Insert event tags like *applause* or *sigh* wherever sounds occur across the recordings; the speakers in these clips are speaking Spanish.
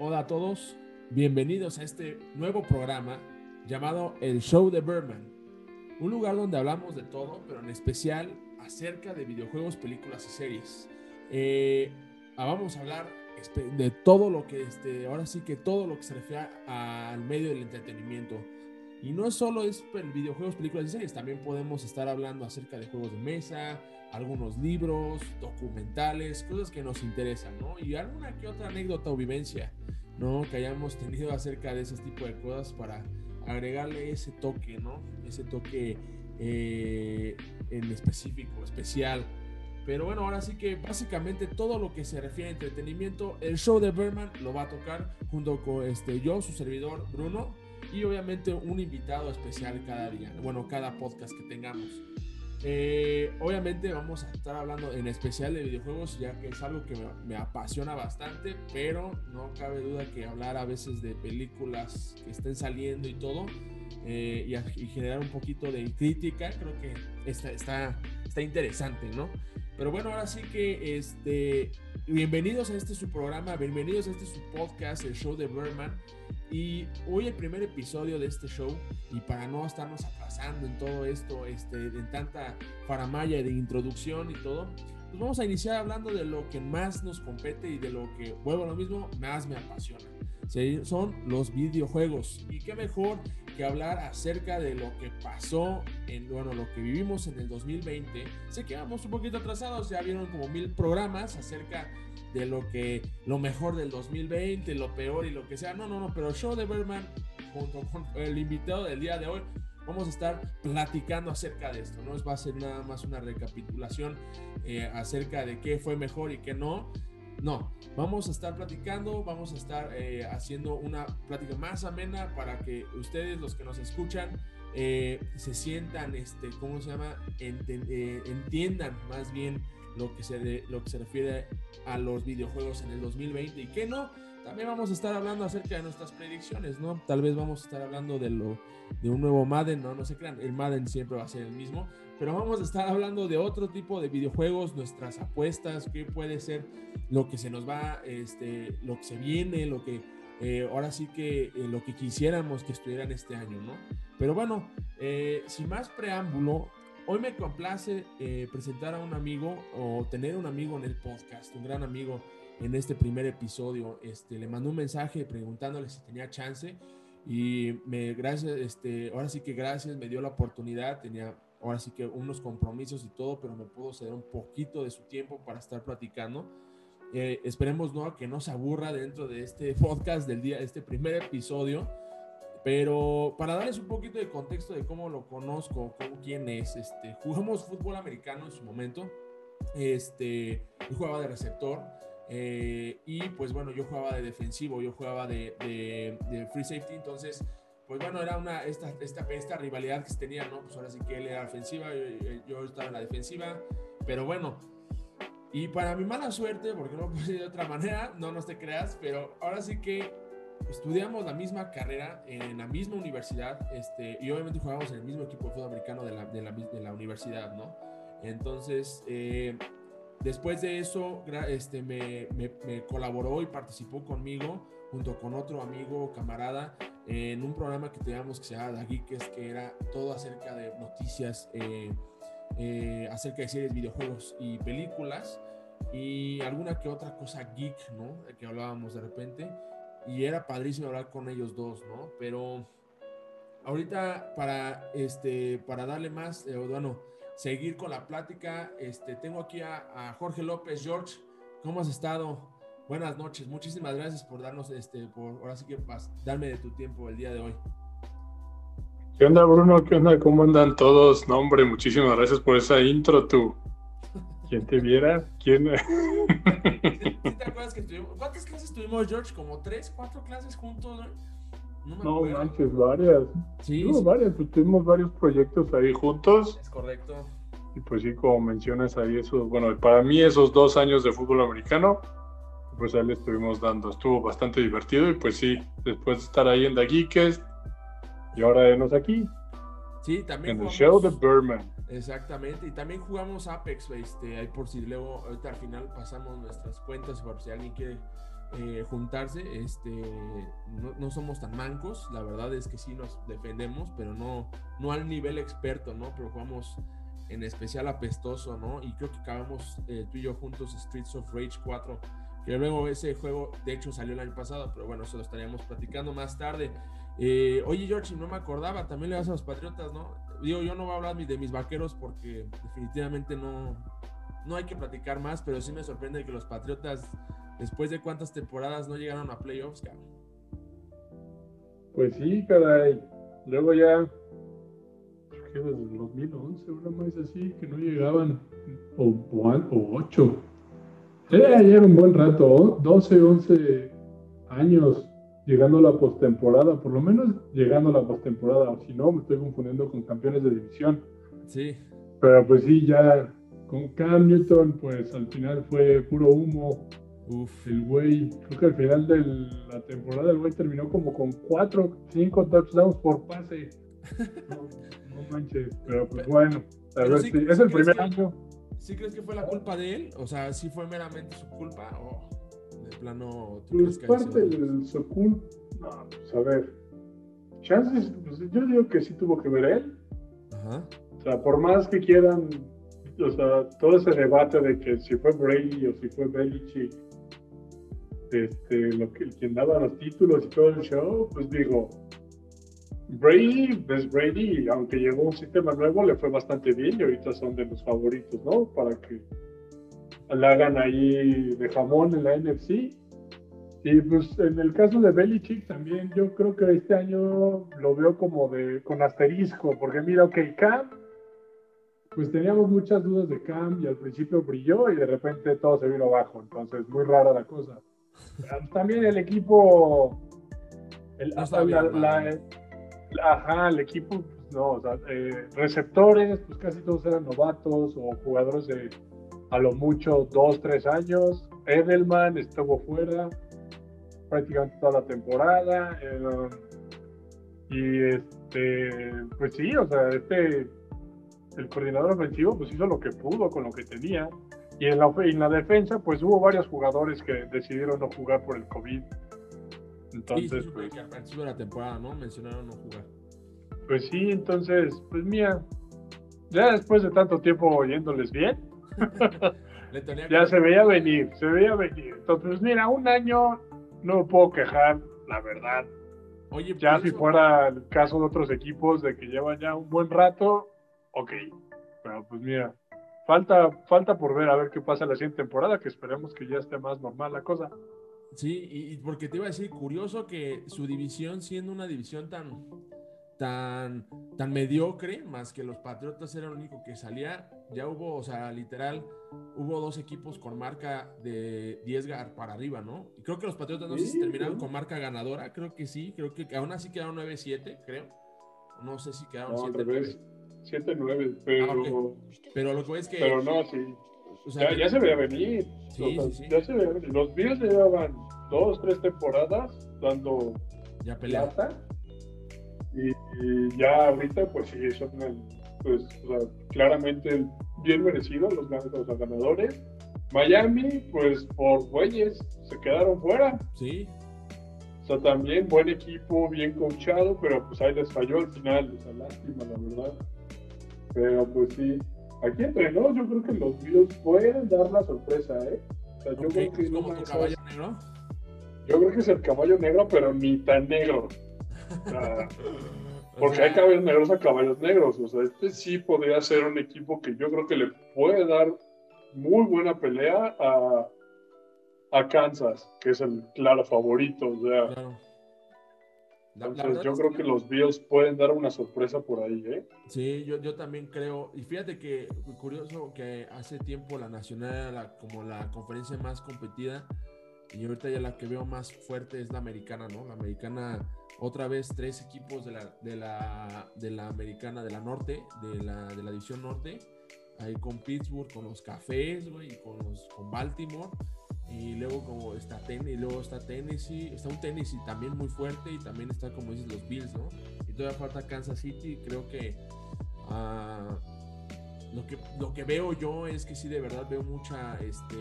Hola a todos, bienvenidos a este nuevo programa llamado El Show de Berman, un lugar donde hablamos de todo, pero en especial acerca de videojuegos, películas y series. Eh, vamos a hablar de todo lo que, este, ahora sí que todo lo que se refiere al medio del entretenimiento. Y no solo es videojuegos, películas y series, también podemos estar hablando acerca de juegos de mesa, algunos libros, documentales, cosas que nos interesan, ¿no? Y alguna que otra anécdota o vivencia, ¿no? Que hayamos tenido acerca de ese tipo de cosas para agregarle ese toque, ¿no? Ese toque eh, en específico, especial. Pero bueno, ahora sí que básicamente todo lo que se refiere a entretenimiento, el show de Berman lo va a tocar junto con este, yo, su servidor Bruno, y obviamente un invitado especial cada día, bueno, cada podcast que tengamos. Eh, obviamente vamos a estar hablando en especial de videojuegos, ya que es algo que me, apasiona bastante, pero no cabe duda que hablar a veces de películas que estén saliendo y todo, eh, y, generar un poquito de crítica, creo que está, está, está interesante, ¿no? Pero bueno, ahora sí que este, bienvenidos a este su programa, bienvenidos a este su podcast, el show de Berman. Y hoy el primer episodio de este show, y para no estarnos atrasando en todo esto, este, en tanta faramaya de introducción y todo, pues vamos a iniciar hablando de lo que más nos compete y de lo que, vuelvo a lo mismo, más me apasiona. Son los videojuegos. Y qué mejor que hablar acerca de lo que pasó en, bueno, lo que vivimos en el 2020. Sé que vamos un poquito atrasados, ya vieron como mil programas acerca de lo que, lo mejor del 2020, lo peor y lo que sea. No, no, no, pero show de Berman, junto con el invitado del día de hoy, vamos a estar platicando acerca de esto. No va a ser nada más una recapitulación eh, acerca de qué fue mejor y qué no. No, vamos a estar platicando, vamos a estar eh, haciendo una plática más amena para que ustedes, los que nos escuchan, eh, se sientan, este, ¿cómo se llama? Entiendan más bien lo que, se, lo que se refiere a los videojuegos en el 2020 y que no. También vamos a estar hablando acerca de nuestras predicciones, ¿no? Tal vez vamos a estar hablando de, lo, de un nuevo Madden, no, no se crean, el Madden siempre va a ser el mismo, pero vamos a estar hablando de otro tipo de videojuegos, nuestras apuestas, qué puede ser lo que se nos va, este, lo que se viene, lo que eh, ahora sí que eh, lo que quisiéramos que estuvieran este año, ¿no? Pero bueno, eh, sin más preámbulo, hoy me complace presentar a un amigo o tener un amigo en el podcast, un gran amigo en este primer episodio. Este, le mandó un mensaje preguntándole si tenía chance y me gracias, este, ahora sí que gracias, me dio la oportunidad, tenía ahora sí que unos compromisos y todo, pero me pudo ceder un poquito de su tiempo para estar platicando. Eh, esperemos no que no se aburra dentro de este *laughs* podcast del día, este primer episodio. Pero para darles un poquito de contexto de cómo lo conozco, cómo, quién es, este, jugamos fútbol americano en su momento. Este, yo jugaba de receptor eh, y pues bueno, yo jugaba de defensivo, yo jugaba de, de, de free safety, entonces pues bueno, era una, esta, esta, esta rivalidad que se tenía, ¿no? Pues ahora sí que él era ofensiva, yo, estaba en la defensiva, pero bueno, y para mi mala suerte, porque no puede ser de otra manera, no nos te creas, pero ahora sí que estudiamos la misma carrera en la misma universidad, este, y obviamente jugábamos en el mismo equipo de fútbol americano de la, de la, de la universidad, ¿no? Entonces, eh, después de eso, este, me, me, me colaboró y participó conmigo junto con otro amigo, camarada, en un programa que teníamos que se llama The Geeks, que era todo acerca de noticias, eh, eh, acerca de series, videojuegos y películas, y alguna que otra cosa geek, ¿no? Que hablábamos de repente, y era padrísimo hablar con ellos dos, ¿no? Pero ahorita para, este, para darle más, eh, bueno, seguir con la plática, este, tengo aquí a, a Jorge López. George, ¿cómo has estado? Buenas noches, muchísimas gracias por darnos, este, por ahora sí que darme de tu tiempo el día de hoy. ¿Qué onda, Bruno? ¿Qué onda? ¿Cómo andan todos? No, hombre, muchísimas gracias por esa intro, tú. *laughs* ¿Quién te viera? ¿Quién? *laughs* te acuerdas que tuvimos? ¿Cuántas clases tuvimos, George? ¿Como tres, cuatro clases juntos? No, no manches, varias. Sí, sí. varias, pues tuvimos varios proyectos ahí juntos. Es correcto. Y pues sí, como mencionas ahí, esos, bueno, para mí esos dos años de fútbol americano pues ahí le estuvimos dando. Estuvo bastante divertido y pues sí, después de estar ahí en The Geekest y ahora venos aquí. Sí, también. En el show de Berman. Exactamente, y también jugamos Apex, este, ahí por si luego, ahorita al final pasamos nuestras cuentas, por si alguien quiere eh, juntarse. Este, no, somos tan mancos, la verdad es que sí nos defendemos, pero no, no al nivel experto, ¿no? Pero jugamos en especial apestoso, ¿no? Y creo que acabamos eh, tú y yo juntos Streets of Rage 4, que luego ese juego de hecho salió el año pasado, pero bueno, eso lo estaríamos platicando más tarde. Eh, oye, George, no me acordaba, también le das a los Patriotas, ¿no? Digo, yo no voy a hablar de mis vaqueros porque definitivamente no, no hay que platicar más, pero sí me sorprende que los Patriotas después de cuántas temporadas no llegaron a playoffs, cabrón. Pues sí, caray. Luego ya, ¿qué desde el 2011, una más así, que no llegaban, o, o, 8. Ya, ya era un buen rato, 12, 11 años llegando a la postemporada, por lo menos llegando a la postemporada, o si no, me estoy confundiendo con campeones de división. Sí. Pero pues sí, ya con Cam Newton, pues al final fue puro humo. Uf. El güey, creo que al final de la temporada el güey terminó como con 4, 5 touchdowns por pase. *laughs* No, manches, pero pues bueno, a ver si es el primer año. ¿Sí crees que fue la culpa de él? O sea, ¿sí fue meramente su culpa? ¿O de plano pues parte de su culpa. No, pues a ver. Chances, pues yo digo que sí tuvo que ver él. Ajá. O sea, por más que quieran o sea, todo ese debate de que si fue Brady o si fue Belichick, este, lo que, quien daba los títulos y todo el show, pues digo, Brady es Brady, aunque llegó un sistema nuevo, le fue bastante bien y ahorita son de los favoritos, ¿no? Para que le hagan ahí de jamón en la NFC. Y pues en el caso de Belichick también yo creo que este año lo veo como de con asterisco, porque mira, ok, Cam pues teníamos muchas dudas de Cam y al principio brilló y de repente todo se vino abajo. Entonces, muy rara la cosa. También el equipo. El, ajá, el equipo, pues, no, o sea, eh, receptores, pues casi todos eran novatos o jugadores de a lo mucho dos, tres años. Edelman estuvo fuera prácticamente toda la temporada. Eh, y este, pues sí, o sea, este el coordinador ofensivo pues hizo lo que pudo con lo que tenía. Y en la, en la defensa pues hubo varios jugadores que decidieron no jugar por el COVID. Entonces, sí, pues, que al principio de la temporada, ¿no? Mencionaron no jugar. Pues sí, entonces, pues mía, ya después de tanto tiempo oyéndoles bien, *laughs* ya se veía venir, se veía venir. Entonces, pues mira, un año no me puedo quejar, la verdad. Oye, ya si fuera el caso de otros equipos de que llevan ya un buen rato, ok, pero pues mira, falta, falta por ver a ver qué pasa la siguiente temporada, que esperemos que ya esté más normal la cosa. Sí, y, porque te iba a decir, curioso que su división, siendo una división tan, tan, tan mediocre, más que los Patriotas era el único que salía, ya hubo, o sea, literal, hubo dos equipos con marca de 10 para arriba, ¿no? Y creo que los Patriotas no sé si terminaron con marca ganadora, creo que sí, creo que aún así quedaron 9-7, creo. No sé si quedaron 7-9. 7-9, pero. Ah, pero lo que es que. Pero no, sí. ya, ya, se veía venir. Sí, sí, sí. Ya se veía venir. Los Bills llevaban dos, tres temporadas dando ya plata. Y, ya ahorita, pues sí, son pues, o sea, claramente bien merecidos los, los ganadores. Miami, pues por güeyes, se quedaron fuera. Sí. O sea, también buen equipo, bien coachado, pero pues ahí les falló al final, esa lástima, la verdad. Pero pues sí, aquí entre nos yo creo que los Bills pueden dar la sorpresa, ¿eh? O sea, yo creo que ¿Es como tu caballo negro? Yo creo que es el caballo negro, pero ni tan negro. Sea, porque hay caballos negros a caballos negros. O sea, este sí podría ser un equipo que yo creo que le puede dar muy buena pelea a, a Kansas, que es el claro favorito. O sea, claro yo creo que, los Bills pueden dar una sorpresa por ahí, ¿eh? Sí, yo, yo también creo. Y fíjate que curioso que hace tiempo la Nacional era como la conferencia más competida. Y ahorita ya la que veo más fuerte es la americana, ¿no? La americana, otra vez tres equipos de la, de la, de la americana de la norte, de la, de la división norte. Ahí con Pittsburgh, con los cafés, güey, y con, los, con Baltimore y luego como está Tennessee, y luego está Tennessee, está un Tennessee también muy fuerte y también está como dices los Bills, ¿no? Y todavía falta Kansas City, creo que uh, lo que, lo que veo yo es que sí, de verdad veo mucha, este,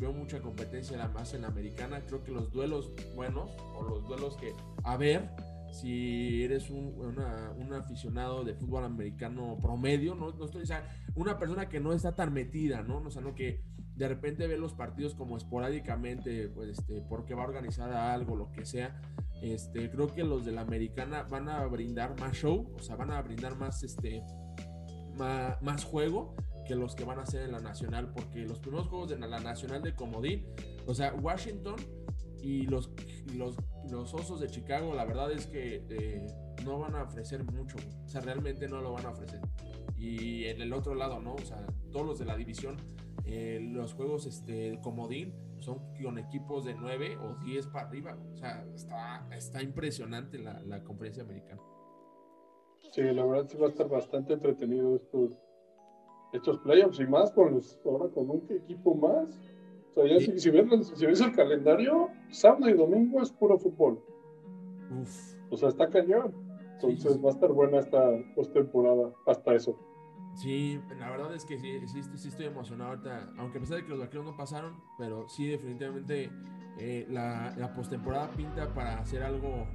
veo mucha competencia más en la americana. Creo que los duelos buenos o los duelos que, a ver, si eres un, un aficionado de fútbol americano promedio, no, no estoy, o una persona que no está tan metida, ¿no? O sea, no que de repente ve los partidos como esporádicamente, pues, este, porque va a organizar algo, lo que sea. Este, creo que los de la americana van a brindar más show, o sea, van a brindar más, este, más, juego que los que van a hacer en la nacional, porque los primeros juegos de la nacional de Comodín, o sea, Washington y los, los, los Osos de Chicago, la verdad es que eh, no van a ofrecer mucho, o sea, realmente no lo van a ofrecer. Y en el otro lado, ¿no? O sea, todos los de la división, eh, los juegos este, Comodín son con equipos de 9 o 10 para arriba, o sea, está, está impresionante la, la conferencia americana. Sí, la verdad sí va a estar bastante entretenido estos, estos playoffs y más con los, ahora con un equipo más. O sea, ya si, si, ves, el calendario, sábado y domingo es puro fútbol. O sea, está cañón. Entonces va a estar buena esta postemporada, hasta eso. Sí, la verdad es que sí, sí, estoy emocionado ahorita, aunque a pesar de que los vaqueros no pasaron, pero sí definitivamente eh, la, la postemporada pinta para hacer algo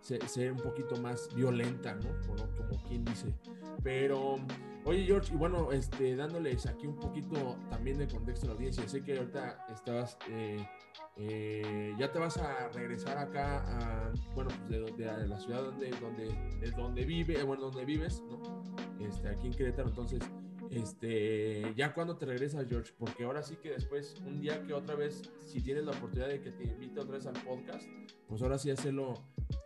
ser, un poquito más violenta, ¿no? Como, como, quien dice. Pero, oye George, y bueno, este, dándoles aquí un poquito también de contexto a la audiencia, sé que ahorita estabas, eh, eh, ya te vas a regresar acá a, bueno, pues de, la ciudad donde, donde, de donde vive, bueno, donde vives, ¿no? Este, aquí en Querétaro, entonces, este, ya cuando te regresas, George, porque ahora sí que después, un día que otra vez, si tienes la oportunidad de que te invite otra vez al podcast, pues ahora sí hacerlo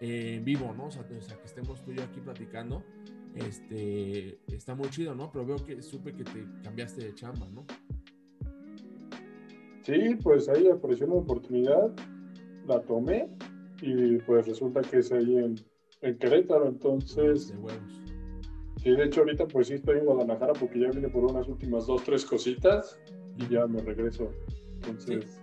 eh, en vivo, ¿no? O sea, que estemos tú y yo aquí platicando. Este, está muy chido, ¿no? Pero veo que supe que te cambiaste de chamba, ¿no? Sí, pues ahí apareció una oportunidad, la tomé y pues resulta que es ahí en, en Querétaro, entonces... De huevos. Sí, de hecho ahorita pues sí estoy en Guadalajara porque ya vine por unas últimas dos, tres cositas y ya me regreso. Entonces,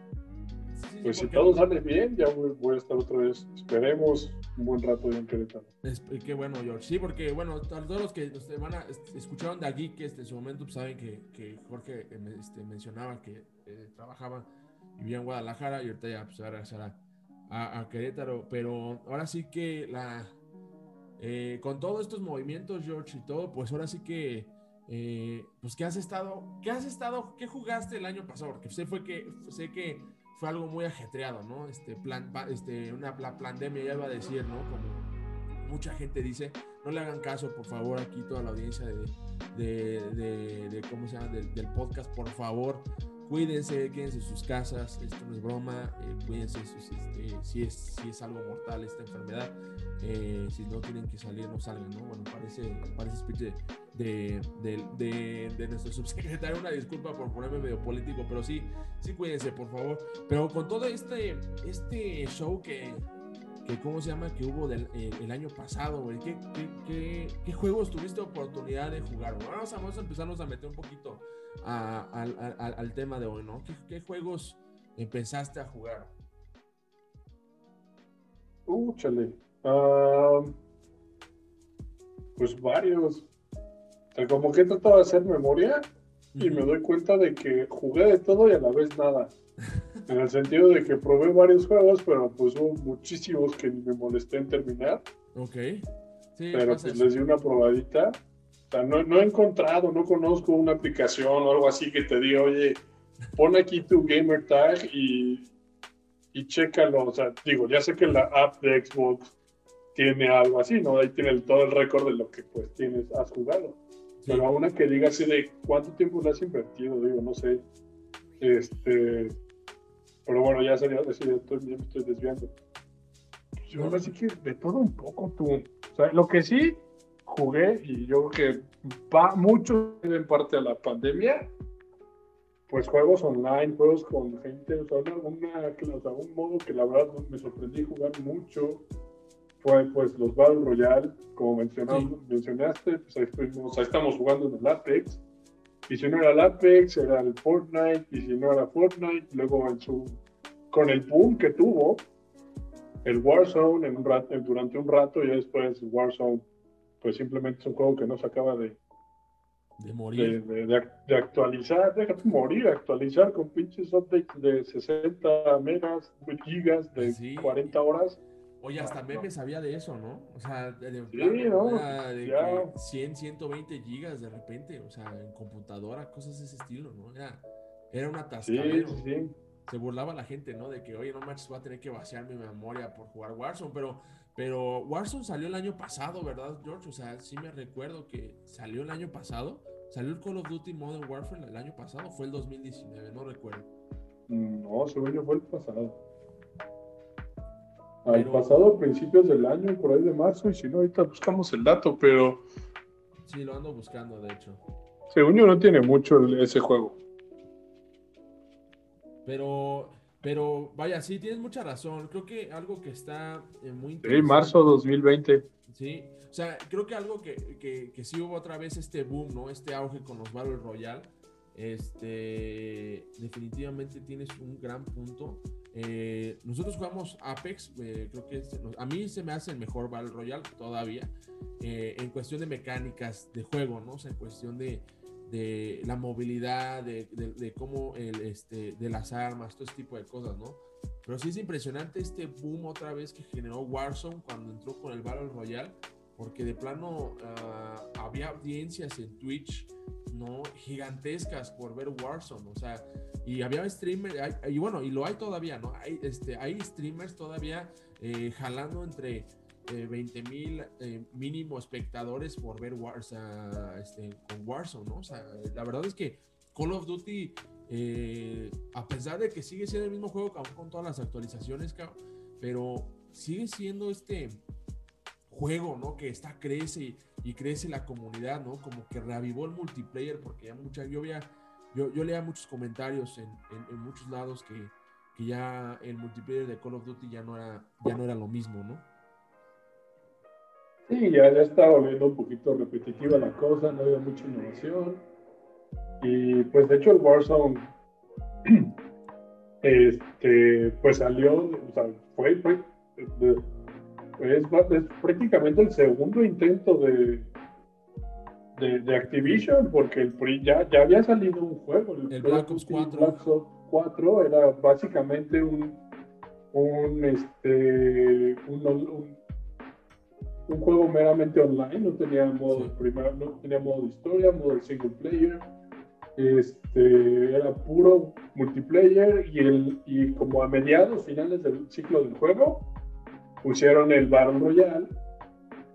pues si todo sale bien, ya voy, a estar otra vez, esperemos, un buen rato en Querétaro. Es, qué bueno, George. Sí, porque bueno, todos los que van a, escucharon de aquí que este, en su momento pues, saben que, que Jorge eh, este, mencionaba que eh, trabajaba y vivía en Guadalajara y ahorita ya pues, va a regresar a, a, Querétaro. Pero ahora sí que la eh, con todos estos movimientos, George, y todo, pues ahora sí que pues ¿qué has estado, qué has estado, qué jugaste el año pasado, porque sé fue que sé que fue algo muy ajetreado, ¿no? Este plan, este, una la pandemia, ya iba a decir, ¿no? Como mucha gente dice, no le hagan caso, por favor, aquí toda la audiencia de, de, ¿cómo se llama? Del, podcast, por favor, cuídense, quédense en sus casas, esto no es broma, eh, cuídense este, si, es, algo mortal esta enfermedad, eh, si no tienen que salir, no salgan, ¿no? Bueno, parece, parece speech de, de, de, nuestro *laughs* subsecretario, una disculpa por ponerme medio político, pero sí, sí cuídense, por favor. Pero con todo este, este show que, que ¿cómo se llama? Que hubo del, eh, el año pasado, güey. ¿Qué, qué, qué, juegos tuviste oportunidad de jugar? Vamos, a, vamos a empezarnos a meter un poquito al tema de hoy, ¿no? ¿Qué, juegos empezaste a jugar? Uh, chale. Ah, pues varios. como que he tratado de hacer memoria y me doy cuenta de que jugué de todo y a la vez nada. *laughs* en el sentido de que probé varios juegos, pero pues hubo muchísimos que me molesté en terminar. Ok. pero pues les di una probadita. O sea, no, no, he encontrado, no conozco una aplicación o algo así que te diga, oye, pon aquí tu gamer tag y, y chécalo. O sea, digo, ya sé que la app de Xbox tiene algo así, ¿no? Ahí tiene todo el récord de lo que pues tienes, has jugado. Pero a una que diga así de cuánto tiempo le has invertido, digo, no sé. Este, pero bueno, ya sería, ya, estoy, ya me estoy desviando. Yo ahora sí que de todo un poco tú. O sea, lo que sí jugué, y yo creo que va mucho en parte a la pandemia, pues juegos online, juegos con gente, o sea, alguna, algún modo que la verdad me sorprendí jugar mucho fue pues los Battle Royale, como mencionaste, pues ahí, estamos jugando en el Apex. Y si no era el Apex, era el Fortnite, y si no era Fortnite, luego en su, con el boom que tuvo, el Warzone en un rato, durante un rato, y después Warzone, pues simplemente es un juego que no se acaba de, De morir. De, actualizar, déjate morir, actualizar con pinches updates de 60 megas, gigas, de 40 horas. Oye, hasta memes sabía de eso, ¿no? O sea, de, sí, ¿no? de 100, 120 gigas de repente, o sea, en computadora, cosas de ese estilo, ¿no? Era, era una atascadero. Sí, sí, Se burlaba la gente, ¿no? De que, oye, no manches, voy a tener que vaciar mi memoria por jugar Warzone, pero, pero Warzone salió el año pasado, ¿verdad, George? O sea, sí me recuerdo que salió el año pasado. Salió el Call of Duty Modern Warfare el año pasado, fue el 2019, no recuerdo. No, según yo fue el pasado. Al pasado, principios del año, por ahí de marzo, y si no, ahorita buscamos el dato, pero. Sí, lo ando buscando, de hecho. Según yo, no tiene mucho ese juego. Pero, pero, vaya, sí, tienes mucha razón. Creo que algo que está eh, muy interesante. Sí, marzo 2020. Sí, o sea, creo que algo que, que, que sí hubo otra vez este boom, ¿no? Este auge con los Battle Royale. Este, definitivamente tienes un gran punto. Eh, nosotros jugamos Apex, eh, creo que a mí se me hace el mejor Battle Royale todavía, eh, en cuestión de mecánicas de juego, ¿no? O sea, en cuestión de, de la movilidad, de, de, cómo, el, este, de las armas, todo ese tipo de cosas, ¿no? Pero sí es impresionante este boom otra vez que generó Warzone cuando entró con el Battle Royale, porque de plano ah, había audiencias en Twitch, ¿no? Gigantescas por ver Warzone, o sea, y había streamers, y bueno, y lo hay todavía, ¿no? Hay, este, hay streamers todavía eh, jalando entre 20 eh, mil eh, mínimo espectadores por ver este, con Warzone, ¿no? O sea, la verdad es que Call of Duty, a pesar de que sigue siendo el mismo juego, con todas las actualizaciones, pero sigue siendo este juego, ¿no? Que está, crece y, crece la comunidad, ¿no? Como que reavivó el multiplayer, porque ya mucha, yo había yo, leía muchos comentarios en, muchos lados que, ya el multiplayer de Call of Duty ya no era, ya no era lo mismo, ¿no? Sí, ya, ya estaba volviendo un poquito repetitiva la cosa, no había mucha innovación. Y pues de hecho el Warzone *clears throat* este, pues salió, o sea, fue, fue es, es prácticamente el segundo intento de, de, Activision, porque el ya, ya había salido un juego, el, Black Ops 4. Black Ops 4 era básicamente un, un, este, un, un, juego meramente online, no tenía modo no tenía modo de historia, modo de single player, este, era puro multiplayer y, el, y como a mediados, finales del ciclo del juego, pusieron el Battle Royale,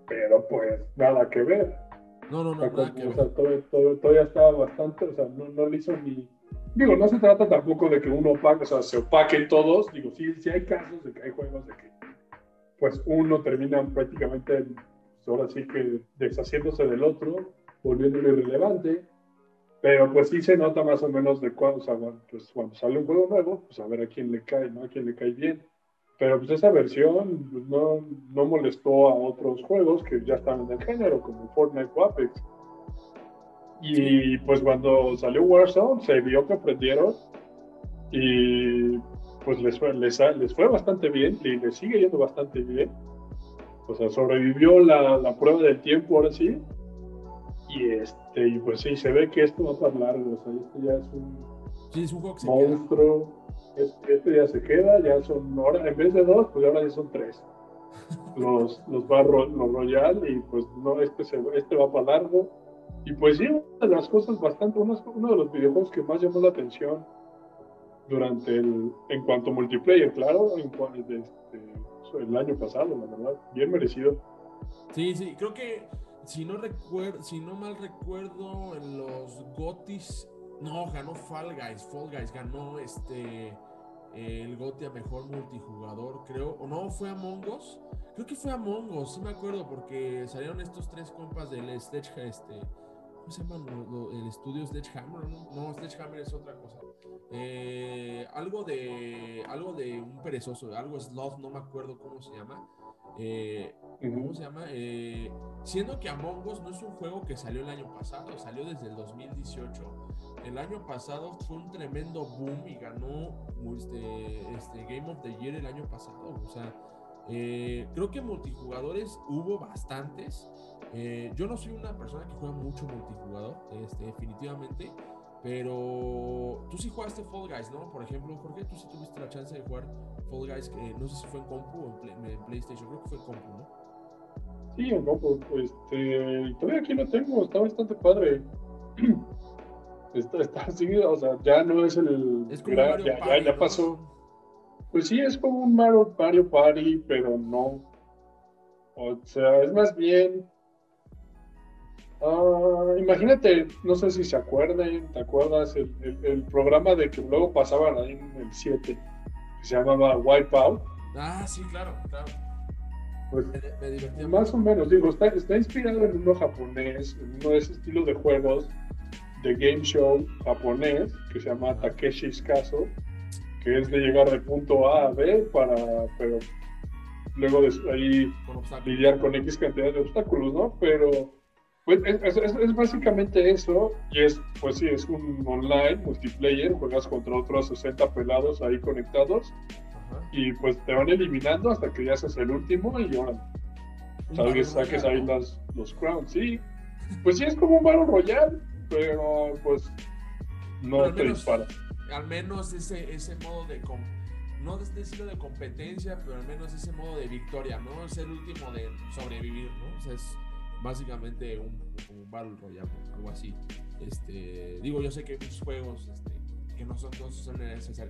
pero pues nada que ver no, no, no. o sea, todo, todavía estaba bastante, o sea, no, no le hizo ni. Digo, no se trata tampoco de que uno opaque, o sea, se opaquen todos. Digo, sí, sí hay casos de que hay juegos de que, pues, uno termina prácticamente, pues, ahora sí que deshaciéndose del otro, volviéndolo irrelevante. Pero pues sí se nota más o menos de cuando, o sea, pues, cuando sale un juego nuevo, pues a ver a quién le cae, ¿no? A quién le cae bien. Pero pues esa versión pues, no, no, molestó a otros juegos que ya estaban en el género, como Fortnite o Apex. Y pues cuando salió Warzone se vio que aprendieron y pues les fue, les, les fue bastante bien y les sigue yendo bastante bien. O sea, sobrevivió la, la prueba del tiempo ahora sí. Y este, y pues sí, se ve que esto va para largo. O sea, esto ya es un, sí, es un monstruo este ya se queda, ya son, ahora en vez de dos, pues ahora ya son tres. *laughs* Los, los, barro, los Royal y pues no, este, se, este va para largo. Y pues sí, una de las cosas bastante, uno, uno de los videojuegos que más llamó la atención durante el, en cuanto a multiplayer, claro, en este, el año pasado, la verdad, bien merecido. Sí, sí, creo que si no recuerdo, si no mal recuerdo, en los Gotis, no, ganó Fall Guys, Fall Guys ganó este el GOTY a mejor multijugador, creo. O no, fue Among Us. Creo que fue Among Us, sí me acuerdo, porque salieron estos tres compas del Sledgehammer, este. ¿Cómo se llama el estudio Sledgehammer? No, no Sledgehammer es otra cosa. Eh, algo de. Algo de un perezoso, algo Sloth, no me acuerdo cómo se llama. Eh, ¿Cómo se llama? Eh, siendo que Among Us no es un juego que salió el año pasado, salió desde el 2018 el año pasado fue un tremendo boom y ganó este, este Game of the Year el año pasado. O sea, Eh, creo que multijugadores hubo bastantes. Yo no soy una persona que juega mucho multijugador, este, definitivamente. Pero tú sí jugaste Fall Guys, ¿no? Por ejemplo, Jorge, tú sí tuviste la chance de jugar Fall Guys, que no sé si fue en compu o en, PlayStation, creo que fue en compu, ¿no? Sí, en compu. Este, todavía aquí lo tengo, está bastante padre. *clears throat* Está, está así, o sea, ya no es el. Es como ya, ya, ya, pasó. Pues sí, es como un Mario, Mario Party, pero no. O sea, es más bien Ah, imagínate, no sé si se acuerdan, ¿te acuerdas? El, programa de que luego pasaban ahí en el 7, que se llamaba Wipeout. Ah, sí, claro, claro. Pues, más o menos, digo, está, está inspirado en uno japonés, en uno de ese estilo de juegos de game show japonés que se llama Takeshi's Castle, que es de llegar de punto A a B para, pero luego de ahí lidiar con X cantidad de obstáculos, ¿no? Pero pues es, básicamente eso, y es, pues sí, es un online, multiplayer, juegas contra otros 60 pelados ahí conectados, y pues te van eliminando hasta que ya haces el último y ahora saques, saques ahí las, los crowns, sí. Pues sí, es como un Battle Royale, pero pues no te disparas. Al menos ese, ese modo de... no de este estilo de competencia, pero al menos ese modo de victoria, ¿no? Es el último de sobrevivir, ¿no? O sea, es básicamente un, un Battle Royale, algo así. Este, digo, yo sé que hay muchos juegos este, que no son, son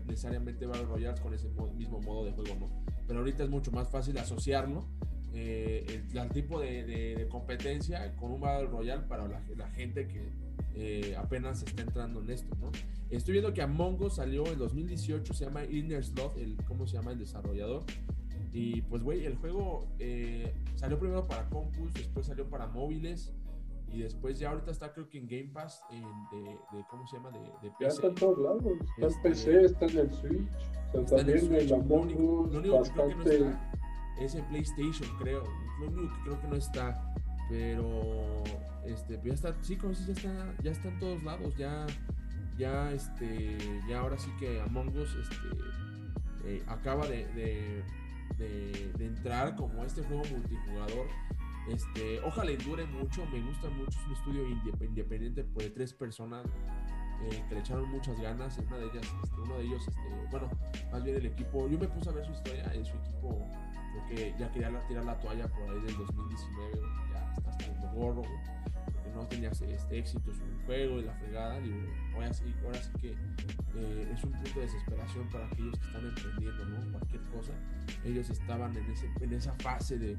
necesariamente Battle Royale con ese mismo modo de juego, ¿no? Pero ahorita es mucho más fácil asociarlo, eh, el, tipo de, competencia con un Battle Royale para la, gente que eh, apenas está entrando en esto, ¿no? Estoy viendo que Among Us salió en 2018, se llama Inner Slot, el, ¿cómo se llama el desarrollador? Y pues, güey, el juego eh, salió primero para compus, después salió para móviles y después ya ahorita está creo que en Game Pass de, de, ¿cómo se llama? De, de PC. Ya está en todos lados, está en este, PC, está en el Switch, está también en, el Among Us, Lo único, que creo que no está es en PlayStation, creo. Lo único que creo que no está, pero este, pues ya está, sí, como si ya está, ya está en todos lados, ya, ya, este, ya ahora sí que Among Us, este, eh, acaba de de, entrar como este juego multijugador. Este, ojalá dure mucho, me gusta mucho, es un estudio independiente por de tres personas eh, que le echaron muchas ganas, una de ellas, este, uno de ellos, este, bueno, más bien el equipo, yo me puse a ver su historia, en su equipo, porque ya quería tirar la toalla por ahí del 2019, ya está hasta gorro, no tenía este éxito su juego y la fregada, digo, ahora sí, que eh, es un punto de desesperación para aquellos que están emprendiendo, ¿no? Cualquier cosa. Ellos estaban en, ese, en esa fase de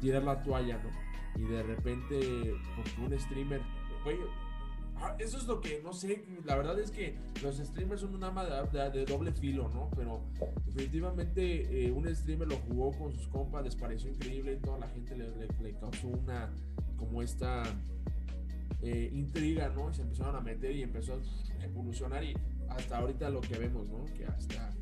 tirar la toalla, ¿no? Y de repente, porque un streamer, ah, eso es lo que, no sé, la verdad es que los streamers son una arma de, doble filo, ¿no? Pero definitivamente eh, un streamer lo jugó con sus compas, les pareció increíble y toda la gente le, le causó una, como esta eh, intriga, ¿no? se empezaron a meter y empezó a evolucionar y hasta ahorita lo que vemos, ¿no? Que hasta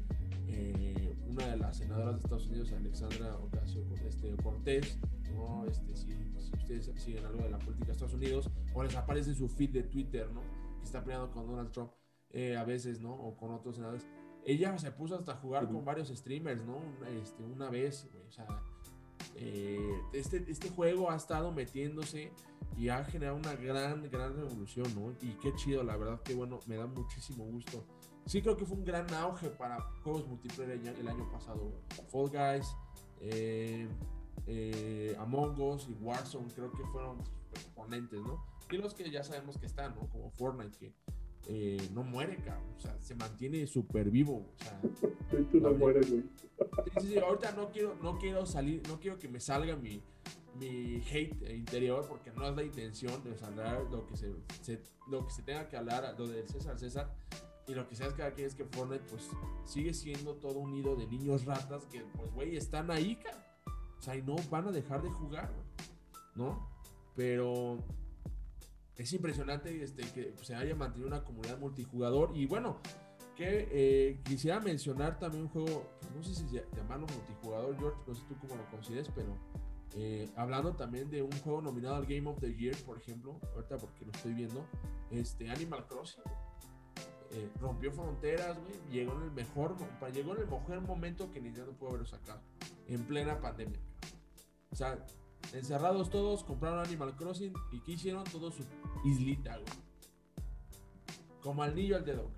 eh, una de las senadoras de Estados Unidos, Alexandra Ocasio este, Cortés, ¿no? Este, si, ustedes siguen algo de la política de Estados Unidos, o les aparece en su feed de Twitter, ¿no? Que está peleando con Donald Trump eh, a veces, ¿no? O con otros senadores. Ella se puso hasta a jugar con varios streamers, ¿no? Este, una vez, o sea, este, este juego ha estado metiéndose y ha generado una gran, gran revolución, ¿no? Y qué chido, la verdad que bueno, me da muchísimo gusto. Sí creo que fue un gran auge para juegos multiplayer el año pasado. Fall Guys, eh, eh, Among Us y Warzone creo que fueron exponentes, ¿no? Y los que ya sabemos que están, ¿no? Como Fortnite, que eh, no muere, cabrón. O sea, se mantiene súper vivo. O sea, *laughs* Tú no mueres, güey. Sí, sí, ahorita no quiero, no quiero salir, no quiero que me salga mi, mi hate interior porque no es la intención de hablar lo que se, lo que se tenga que hablar, lo del César César y lo que sea cada quien es que Fortnite pues sigue siendo todo un nido de niños ratas que pues güey están ahí, cara. O sea, y no van a dejar de jugar, ¿no? Pero es impresionante este, que se haya mantenido una comunidad multijugador y bueno, que eh, quisiera mencionar también un juego, no sé si llamarlo multijugador, George, no sé tú cómo lo consideres, pero eh, hablando también de un juego nominado al Game of the Year, por ejemplo, ahorita porque lo estoy viendo, este Animal Crossing. eh, rompió fronteras, güey. Llegó en el mejor, llegó en el mejor momento que Nintendo pudo haberlo sacado. En plena pandemia. O sea, encerrados todos, compraron Animal Crossing y ¿qué hicieron? Todo su islita, güey. Como al niño al dedo,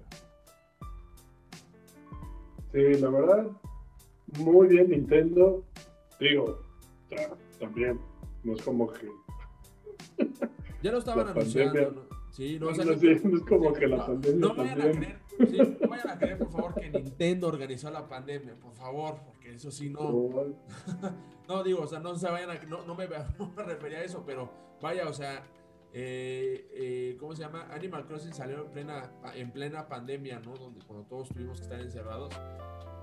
Sí, la verdad, muy bien Nintendo. Digo, también, no es como que... Ya lo estaban anunciando, ¿no? Sí, no, o sea, no, es como que la pandemia. No vayan a creer, sí, no vayan a creer, por favor, que Nintendo organizó la pandemia, por favor, porque eso sí no. *laughs* no, digo, o sea, no se vayan a. No, no, me, *laughs* no me refería a eso, pero vaya, o sea, eh, eh, ¿cómo se llama? Animal Crossing salió en plena, en plena pandemia, ¿no? Donde cuando todos tuvimos que estar encerrados.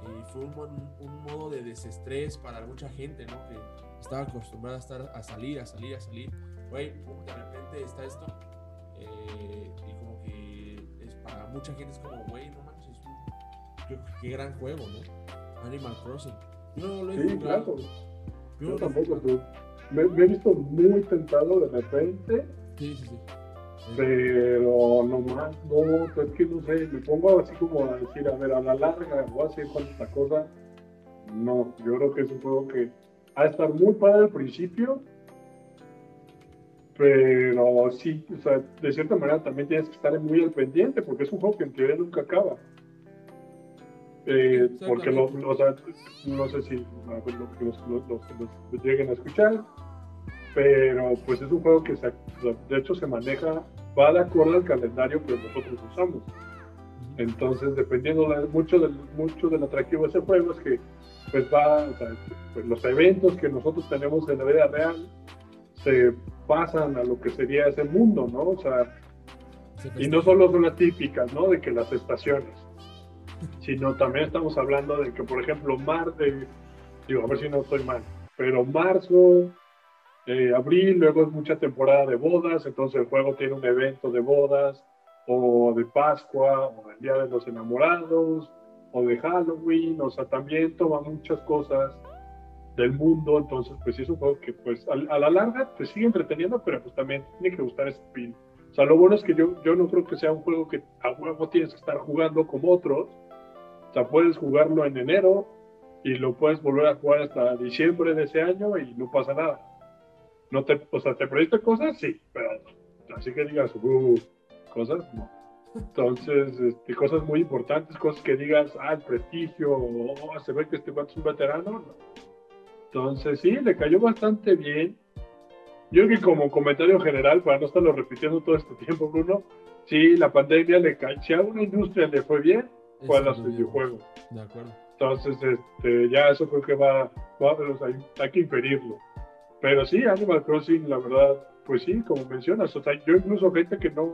Y fue un, un, modo de desestrés para mucha gente, ¿no? Que estaba acostumbrada a estar a salir, a salir, a salir. Güey, de repente está esto eh, y como que es para mucha gente es como, güey, no manches, es un qué, gran juego, ¿no? Animal Crossing. Yo no lo he sí, Claro. Yo, tampoco, pero me, he visto muy tentado de repente. Sí, sí, sí. Pero nomás, no, es que no sé, me pongo así como a decir, a ver, a la larga, voy a hacer cuánta cosa. No, yo creo que es un juego que ha de estar muy padre al principio, pero sí, o sea, de cierta manera también tienes que estar muy al pendiente, porque es un juego que en teoría nunca acaba. Eh, porque lo, o sea, no sé si los, los, los, lleguen a escuchar, pero pues es un juego que se, de hecho se maneja, va de acuerdo al calendario que nosotros usamos. Entonces, dependiendo mucho, del, mucho del atractivo de ese juego, es que pues va, o sea, pues los eventos que nosotros tenemos en la vida real se pasan a lo que sería ese mundo, ¿no? O sea, y no solo son las típicas, ¿no? De que las estaciones, sino también estamos hablando de que, por ejemplo, mar de, digo, a ver si no estoy mal, pero marzo, eh, abril, luego es mucha temporada de bodas, entonces el juego tiene un evento de bodas, o de Pascua, o del Día de los Enamorados, o de Halloween, o sea, también toma muchas cosas del mundo, entonces pues es un juego que pues a, la larga te sigue entreteniendo, pero pues también tiene que gustar ese pin. O sea, lo bueno es que yo, yo no creo que sea un juego que a huevo tienes que estar jugando como otros. O sea, puedes jugarlo en enero y lo puedes volver a jugar hasta diciembre de ese año y no pasa nada. No te, o sea, ¿te perdiste cosas? Sí, pero así que digas, uh, cosas, no. Entonces, este, cosas muy importantes, cosas que digas, ah, el prestigio, o oh, se ve que este cuate es un veterano, no entonces, sí, le cayó bastante bien. Yo creo que como comentario general, para no estarlo repitiendo todo este tiempo, Bruno, sí, la pandemia le cayó, si a una industria le fue bien, fue a los videojuegos. De acuerdo. Entonces, este, ya eso creo que va, va hay, hay, que inferirlo. Pero sí, Animal Crossing, la verdad, pues sí, como mencionas, o sea, yo incluso gente que no,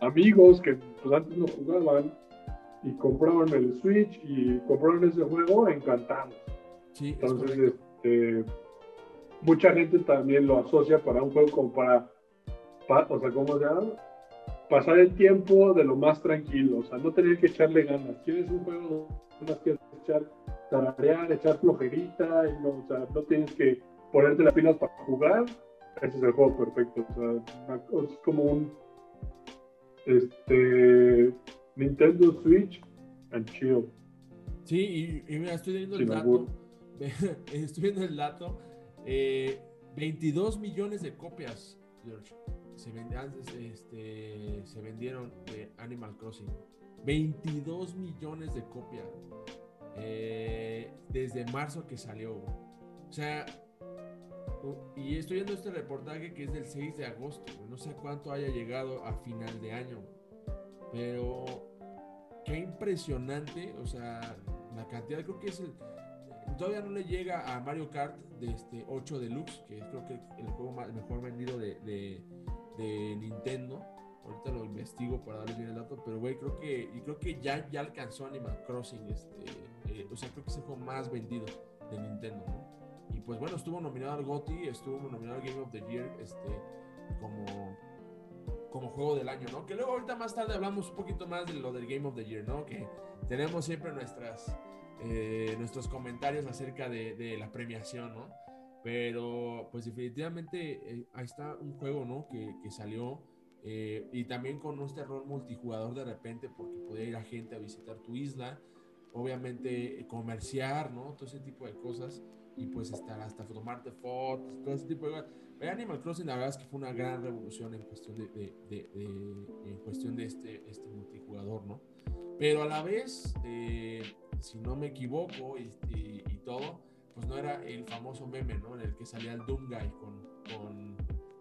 amigos que pues antes no jugaban y compraban el Switch y compraron ese juego, encantados. Sí, Entonces, este, mucha gente también lo asocia para un juego como para, o sea, ¿cómo se llama? Pasar el tiempo de lo más tranquilo, o sea, no tener que echarle ganas. Quieres un juego no que echar, tararear, echar flojerita, y no, o sea, no tienes que ponerte las pilas para jugar. Ese es el juego perfecto, o sea, es como un este Nintendo Switch and chill. Sí, y, mira, *laughs* estoy viendo el dato. estoy viendo el dato, 22 eh, millones de copias, George, se, este, se vendieron de Animal Crossing. 22 millones de copias eh, desde marzo que salió. O sea, y estoy viendo este reportaje que es del 6 de agosto. No sé cuánto haya llegado a final de año. Pero qué impresionante. O sea, la cantidad, creo que es el, todavía no le llega a Mario Kart de este 8 Deluxe, que es creo que el juego mejor vendido de, de, Nintendo. Ahorita lo investigo para darles bien el dato, pero güey, creo que, creo que ya, ya alcanzó Animal Crossing, este, eh, o sea, creo que es el juego más vendido de Nintendo, Y pues bueno, estuvo nominado al GOTY, estuvo nominado al Game of the Year, este, como, como juego del año, ¿no? Que luego ahorita más tarde hablamos un poquito más de lo del Game of the Year, ¿no? Que tenemos siempre nuestras eh, nuestros comentarios acerca de, la premiación, ¿no? Pero pues definitivamente eh, ahí está un juego, ¿no? Que, salió Eh, y también con este rol multijugador de repente, porque podía ir a gente a visitar tu isla, obviamente eh, comerciar, ¿no? Todo ese tipo de cosas y pues estar hasta tomarte fotos, todo ese tipo de cosas. Animal Crossing la verdad es que fue una gran revolución en cuestión de, de, de, en cuestión de este, este multijugador, ¿no? Pero a la vez, eh, si no me equivoco y, y, todo, pues no era el famoso meme, ¿no? En el que salía el Doom Guy con, con,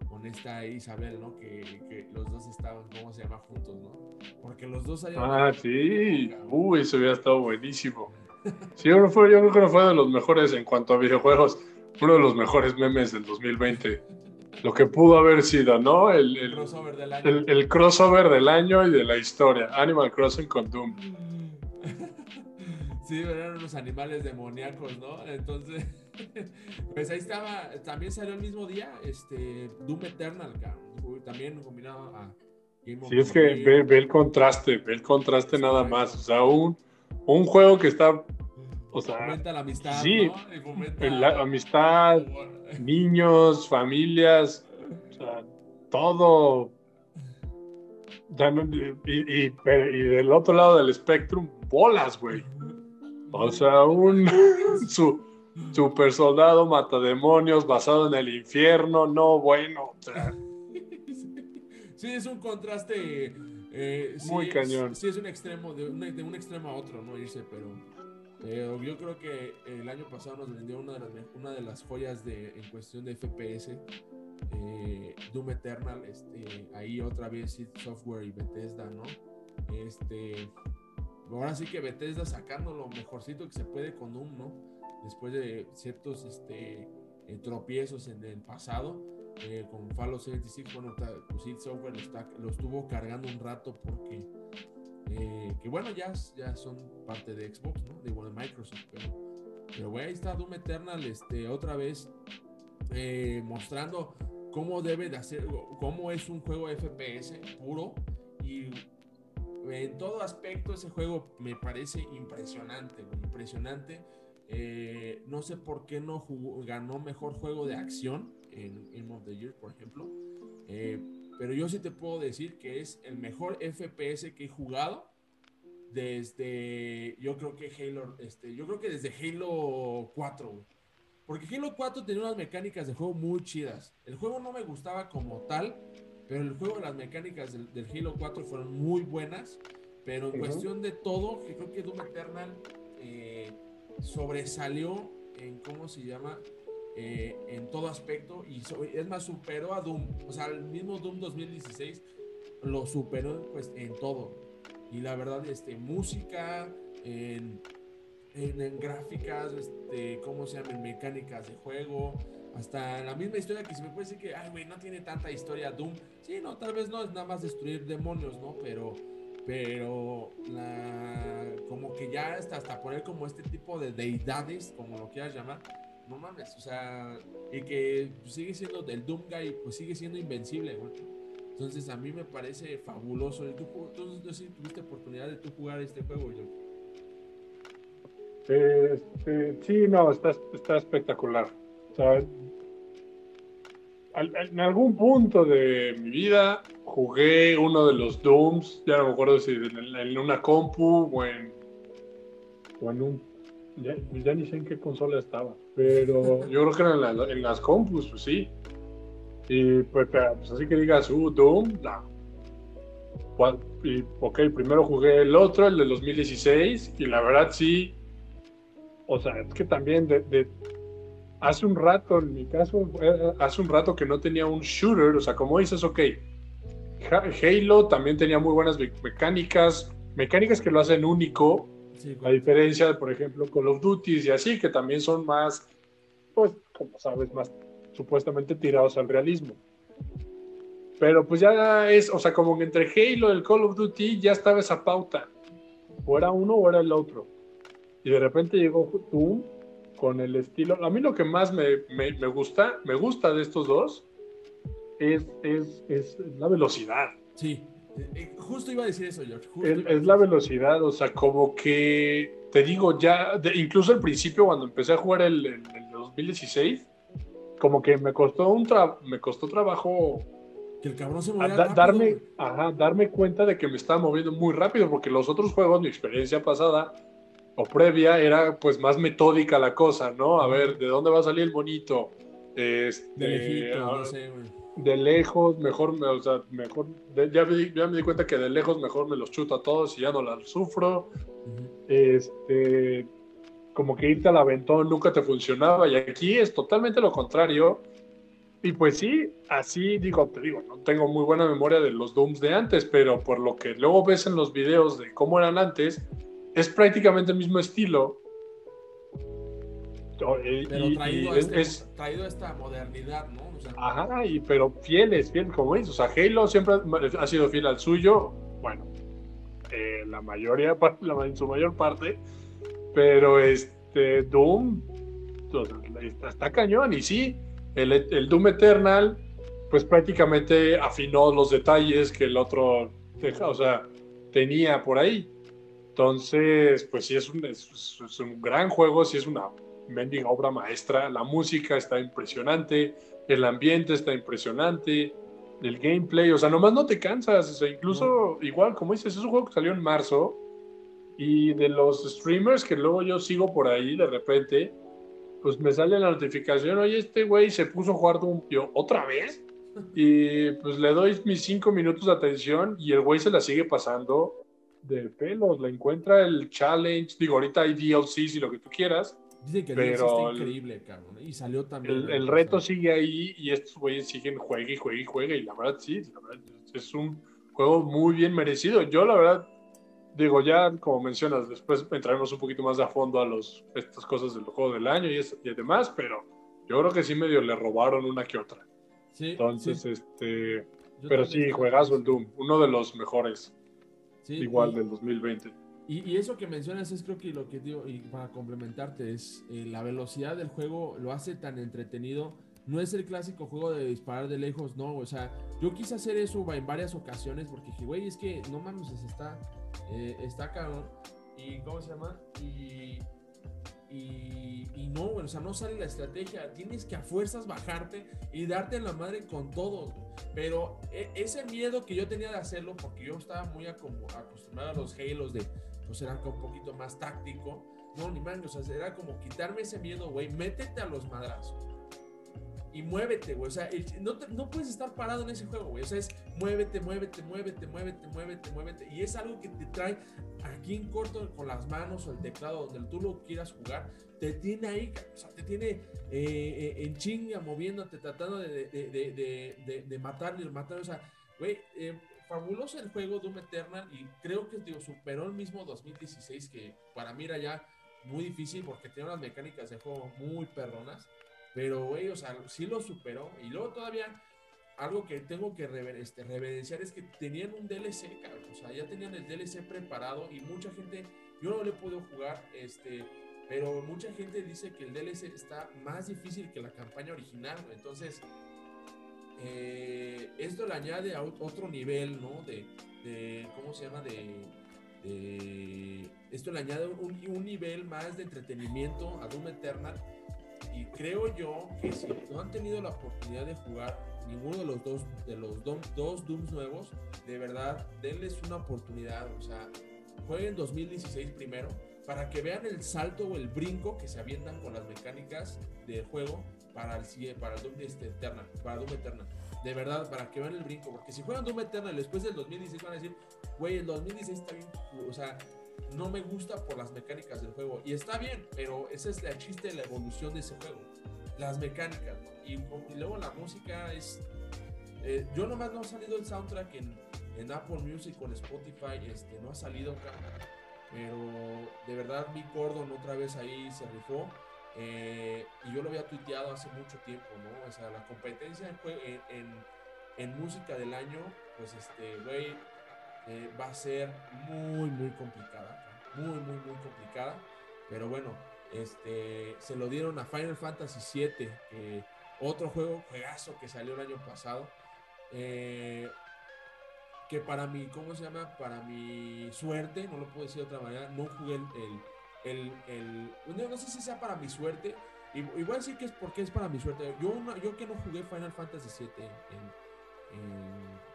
con esta Isabel, ¿no? Que, que, los dos estaban, ¿cómo se llama? Juntos, ¿no? Porque los dos Ah, sí. Uy, eso hubiera estado buenísimo. Sí, yo, creo que no fue de los mejores en cuanto a videojuegos. Uno de los mejores memes del 2020. Lo que pudo haber sido, ¿no? El, el, crossover, del año. El, crossover del año y de la historia. Animal Crossing con Doom. *laughs* Sí, eran unos animales demoníacos, ¿no? Entonces, *laughs* pues ahí estaba. También salió el mismo día este, Doom Eternal, también combinado a Game of Sí, es que ve, ve, el contraste, ve el contraste nada más. O sea, un un juego que está. O sea, fomenta la amistad. Sí, la amistad, niños, familias, o sea, todo. y, del otro lado del espectro, bolas, güey. O sea, un *laughs* super soldado mata demonios basado en el infierno, no bueno. *laughs* Sí, es un contraste eh, Muy cañón. sí, es un extremo, de, un extremo a otro, ¿no? Irse, pero, pero yo creo que el año pasado nos vendió una de las, una de las joyas de, en cuestión de FPS. Eh, Doom Eternal, este, ahí otra vez Sid Software y Bethesda, ¿no? Este, ahora sí que Bethesda sacando lo mejorcito que se puede con Doom, ¿no? Después de ciertos este, eh, tropiezos en el pasado eh, con Fallout 76, bueno, pues Software lo, estuvo cargando un rato porque, eh, que bueno, ya, ya son parte de Xbox, ¿no? De, Microsoft, pero, pero ahí está Doom Eternal, este, otra vez eh, mostrando cómo debe de hacer, cómo es un juego FPS puro y en todo aspecto ese juego me parece impresionante, impresionante. no sé por qué no ganó mejor juego de acción en Game of the Year, por ejemplo. Eh, pero yo sí te puedo decir que es el mejor FPS que he jugado desde, yo creo que Halo, este, yo creo que desde Halo 4, Porque Halo 4 tenía unas mecánicas de juego muy chidas. El juego no me gustaba como tal, pero el juego las mecánicas del, Halo 4 fueron muy buenas. Pero en cuestión de todo, que creo que Doom Eternal eh, sobresalió en cómo se llama eh, en todo aspecto y es más, superó a Doom. O sea, el mismo Doom 2016 lo superó pues en todo. Y la verdad, este, música, en, en, gráficas, este, ¿cómo se llaman? Mecánicas de juego, hasta la misma historia que se me puede decir que, ay, güey, no tiene tanta historia Doom. Sí, no, tal vez no es nada más destruir demonios, ¿no? Pero, pero como que ya hasta, hasta poner como este tipo de deidades, como lo quieras llamar, no mames, o sea, y que sigue siendo del Doom Guy, pues sigue siendo invencible, Entonces a mí me parece fabuloso. ¿Tú, tú, sí tuviste oportunidad de tú jugar este juego, yo? Este, sí, no, está, está espectacular. En algún punto de mi vida jugué uno de los Dooms, ya no me acuerdo si en, una compu o en, o en un ya, pues ya, ni sé en qué consola estaba, pero yo creo que en, las compus, pues sí. Y pues, pues así que digas, uh, Doom, no. Y, ok, primero jugué el otro, el de 2016, y la verdad sí, o sea, es que también de, hace un rato, en mi caso, eh, hace un rato que no tenía un shooter, o sea, como dices, ok, Halo también tenía muy buenas mecánicas, mecánicas que lo hacen único, a diferencia, por ejemplo, Call of Duty y así, que también son más, pues, como sabes, más supuestamente tirados al realismo. Pero pues ya es, o sea, como que entre Halo y el Call of Duty ya estaba esa pauta. O era uno o era el otro. Y de repente llegó Doom con el estilo. A mí lo que más me, me, me gusta, me gusta de estos dos es, es, es la velocidad. Sí. Eh, justo iba a decir eso, George. Es, la velocidad, o sea, como que te digo, ya, incluso al principio, cuando empecé a jugar el, el, 2016, como que me costó, un me costó trabajo que el cabrón se movía rápido. Darme, ajá, darme cuenta de que me estaba moviendo muy rápido, porque los otros juegos, mi experiencia pasada o previa, era pues más metódica la cosa, ¿no? A ver, ¿de dónde va a salir el bonito? Este, de lejito, no sé, güey. De lejos, mejor, o sea, mejor, ya, me, ya, me, di cuenta que de lejos mejor me los chuto a todos y ya no las sufro. Este, como que irte al aventón nunca te funcionaba y aquí es totalmente lo contrario y pues sí, así digo, te digo, no tengo muy buena memoria de los Dooms de antes, pero por lo que luego ves en los videos de cómo eran antes, es prácticamente el mismo estilo. Pero traído, este, traído, esta modernidad, ¿no? ajá, y, pero fieles, fiel, como dices, o sea, Halo siempre ha sido fiel al suyo, bueno, eh, la mayoría, *laughs* la, en su mayor parte, pero este Doom, está, está cañón, y sí, el, Doom Eternal, pues prácticamente afinó los detalles que el otro, o sea, tenía por ahí. Entonces, pues sí, es un, es, un gran juego, sí es una mendiga obra maestra. La música está impresionante, el ambiente está impresionante, el gameplay, o sea, nomás no te cansas. O sea, incluso, igual, como dices, es un juego que salió en marzo y de los streamers que luego yo sigo por ahí de repente, pues me sale la notificación, oye, este güey se puso a jugar Doom, ¿otra vez? Y pues le doy mis cinco minutos de atención y el güey se la sigue pasando de pelos, le encuentra el challenge, digo, ahorita hay DLCs y lo que tú quieras. Dice que pero está increíble, cabrón, y salió también. El, reto sigue ahí y estos güeyes siguen juegue y juegue y juegue y la verdad sí, la verdad es un juego muy bien merecido. Yo la verdad digo, ya como mencionas, después entraremos un poquito más a fondo a los, estas cosas del juego del año y, es, y demás, pero yo creo que sí medio le robaron una que otra. Sí, Entonces, este, pero sí, juegazo el Doom, uno de los mejores, igual del 2020. Y, y, eso que mencionas es creo que lo que digo, y para complementarte, es eh, la velocidad del juego lo hace tan entretenido. No es el clásico juego de disparar de lejos, no, o sea, yo quise hacer eso en varias ocasiones porque dije, güey, es que no mames, está eh, está cabrón. ¿Y cómo se llama? Y, y, no, o sea, no sale la estrategia. Tienes que a fuerzas bajarte y darte en la madre con todo. Pero e, ese miedo que yo tenía de hacerlo, porque yo estaba muy acostumbrado a los Halos de, pues era un poquito más táctico. No, ni man, o sea, era como quitarme ese miedo, güey. Métete a los madrazos y muévete, güey. O sea, no, no, puedes estar parado en ese juego, güey. O sea, es muévete, muévete, muévete, muévete, muévete, muévete. Y es algo que te trae aquí en corto con las manos o el teclado, donde tú lo quieras jugar. Te tiene ahí, o sea, te tiene eh, eh, en chinga, moviéndote, tratando de, de, de, de matarle, matarle. O sea, güey, eh, fabuloso el juego Doom Eternal y creo que digo, superó el mismo 2016 que para mí era ya muy difícil porque tiene unas mecánicas de juego muy perronas. Pero, güey, o sea, sí lo superó. Y luego todavía, algo que tengo que este, reverenciar es que tenían un DLC, cabrón. O sea, ya tenían el DLC preparado y mucha gente, yo no le puedo jugar, este, pero mucha gente dice que el DLC está más difícil que la campaña original. Entonces, eh, esto le añade a otro nivel, ¿no? De, de ¿cómo se llama? De, de esto le añade un, un, nivel más de entretenimiento a Doom Eternal y creo yo que si no han tenido la oportunidad de jugar ninguno de los dos, de los dos Dooms nuevos, de verdad, denles una oportunidad. O sea, jueguen 2016 primero para que vean el salto o el brinco que se avientan con las mecánicas del juego para el, para el Doom este, Eternal, para Doom Eternal. De verdad, para que vean el brinco. Porque si juegan Doom Eternal después del 2016 van a decir, güey, el 2016 está bien. O sea, no me gusta por las mecánicas del juego. Y está bien, pero esa es la chiste de la evolución de ese juego. Las mecánicas, y, luego la música es... Eh, yo nomás no ha salido el soundtrack en, en, Apple Music en Spotify, este, no ha salido acá. Pero de verdad mi Gordon otra vez ahí se rifó. Eh, y yo lo había tuiteado hace mucho tiempo, ¿no? O sea, la competencia en, música del año, pues este, güey, eh, va a ser muy, muy complicada. Muy, muy, muy complicada. Pero bueno, este, se lo dieron a Final Fantasy VII, otro juego, juegazo que salió el año pasado. Eh, que para mí, ¿cómo se llama? Para mi suerte, no lo puedo decir de otra manera, no jugué el, no, sé si sea para mi suerte, y, voy a decir que es porque es para mi suerte. Yo, yo que no jugué Final Fantasy VII en,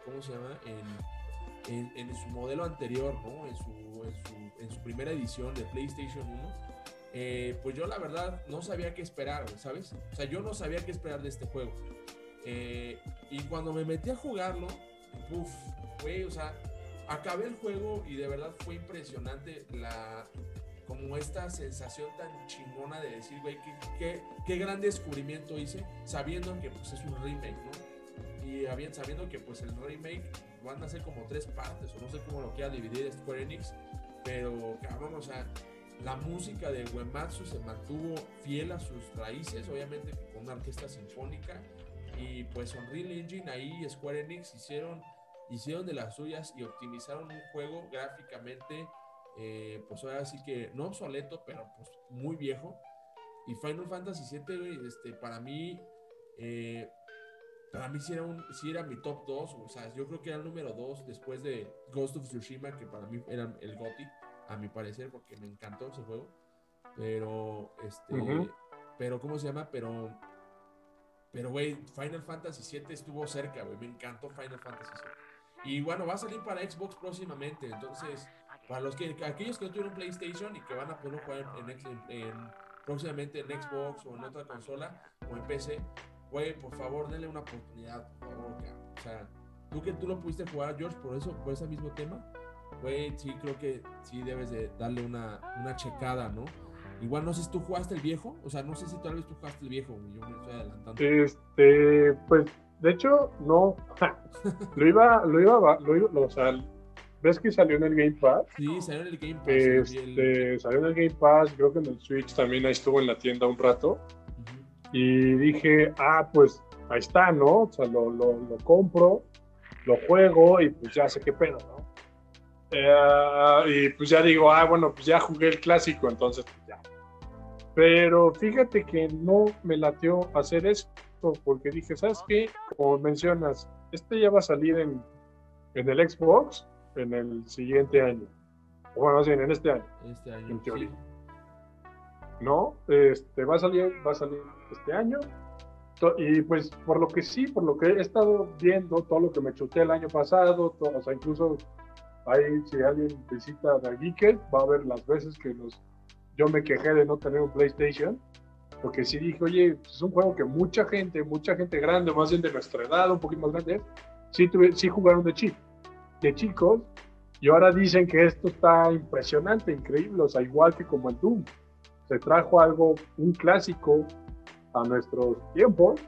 ¿cómo se llama? En, en, su modelo anterior, ¿no? En su, en su, primera edición de PlayStation 1. Eh, pues yo la verdad no sabía qué esperar, ¿sabes? O sea, yo no sabía qué esperar de este juego. Eh, y cuando me metí a jugarlo, uff, fue, o sea, acabé el juego y de verdad fue impresionante la, como esta sensación tan chingona de decir, güey, qué, qué, gran descubrimiento hice, sabiendo que pues es un remake, ¿no? Y sabiendo que pues el remake van a ser como tres partes, o no sé cómo lo quiera dividir Square Enix, pero cabrón, o sea, la música de Uematsu se mantuvo fiel a sus raíces, obviamente con una orquesta sinfónica, y pues Unreal Engine ahí Square Enix hicieron, hicieron de las suyas y optimizaron un juego gráficamente eh, pues ahora sí que no obsoleto, pero pues muy viejo. Y Final Fantasy VII, este, para mí, eh, para mí sí era, un, sí era mi top 2, o sea, yo creo que era el número 2 después de Ghost of Tsushima, que para mí era el GOTY, a mi parecer, porque me encantó ese juego. Pero, este, pero, ¿cómo se llama? Pero, pero, güey, Final Fantasy VII estuvo cerca, güey, me encantó Final Fantasy VII. Y bueno, va a salir para Xbox próximamente, entonces para los que, aquellos que no tuvieron PlayStation y que van a poder jugar en, próximamente en Xbox o en otra consola o en PC, güey, por favor, denle una oportunidad, por favor, O sea, tú que tú lo pudiste jugar, George, por eso, por ese mismo tema, güey, sí creo que sí debes de darle una, una checada, ¿no? Igual no sé si tú jugaste el viejo, o sea, no sé si tal vez tú jugaste el viejo, yo me estoy adelantando. Este, pues, de hecho, no. *laughs* lo iba, lo iba, lo iba, o sea, ¿Ves que salió en el Game Pass? Sí, salió en el Game Pass. Este, Salió en el Game Pass, creo que en el Switch también ahí estuvo en la tienda un rato. Y dije, ah, pues ahí está, ¿no? O sea, lo, lo, lo compro, lo juego y pues ya sé qué pedo, ¿no? Eh, y pues ya digo, ah, bueno, pues ya jugué el clásico, entonces pues ya. Pero fíjate que no me latió hacer eso, porque dije, ¿sabes qué? Como mencionas, este ya va a salir en, en el Xbox en el siguiente año. O bueno, más bien en este año. Este año. En teoría. ¿No? Este, va a salir, va a salir este año. Y pues por lo que sí, por lo que he estado viendo, todo lo que me chuté el año pasado, o sea, incluso ahí si alguien visita The Geeked, va a ver las veces que los, yo me quejé de no tener un PlayStation, porque sí dije, oye, pues, es un juego que mucha gente, mucha gente grande, más bien de nuestra edad, un poquito más grande, sí, tuve, sí jugaron de chip de chicos y ahora dicen que esto está impresionante, increíble, o sea, igual que como el Doom. Se trajo algo, un clásico a nuestros tiempos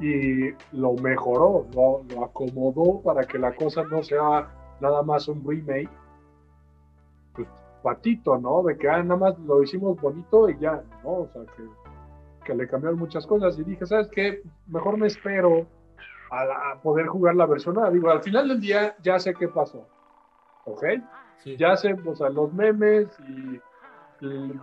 y lo mejoró, lo, lo acomodó para que la cosa no sea nada más un remake. Pues patito, ¿no? De que ah, nada más lo hicimos bonito y ya, ¿no? O sea, que, que le cambiaron muchas cosas y dije, ¿sabes qué? Mejor me espero a, poder jugar la versión Digo, al final del día ya sé qué pasó. ¿Ok? Ya sé, o sea, los memes y,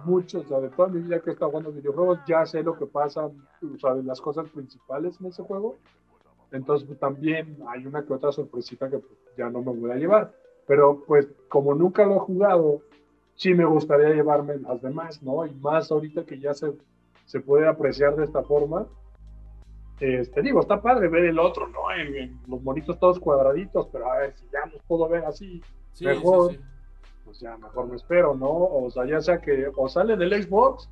muchos, o sea, de toda mi vida que he estado jugando videojuegos, ya sé lo que pasa, o sea, de las cosas principales en ese juego. Entonces, pues, también hay una que otra sorpresita que pues, ya no me voy a llevar. Pero, pues, como nunca lo he jugado, sí me gustaría llevarme las demás, ¿no? Y más ahorita que ya se, se puede apreciar de esta forma, este, digo, está padre ver el otro, ¿no? En, los monitos todos cuadraditos, pero a ver, si ya los puedo ver así, mejor, pues ya mejor me espero, ¿no? O sea, ya sea que o sale del Xbox,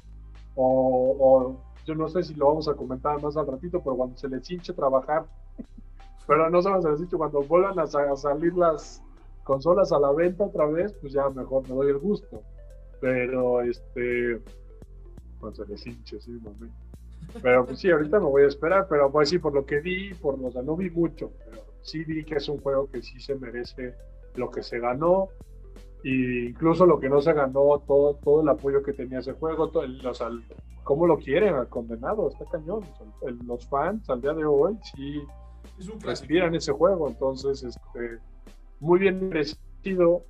o, yo no sé si lo vamos a comentar más al ratito, pero cuando se les hinche trabajar, *laughs* pero no se les hinche, cuando vuelvan a, salir las consolas a la venta otra vez, pues ya mejor me doy el gusto. Pero, este, cuando se les hinche, sí, mami. Pero pues sí, ahorita me voy a esperar, pero pues sí, por lo que vi, por lo que no vi mucho, pero sí vi que es un juego que sí se merece lo que se ganó. E incluso lo que no se ganó, todo, todo el apoyo que tenía ese juego, todo el, o sea, cómo lo quieren al condenado, está cañón. los fans al día de hoy sí respiran ese juego, entonces este, muy bien merecido.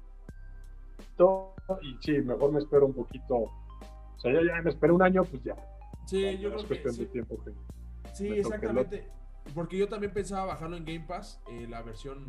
Y sí, mejor me espero un poquito, o sea, ya, ya me espero un año, pues ya, Sí, yo creo que. Sí, tiempo sí exactamente. Porque yo también pensaba bajarlo en Game Pass, eh, la versión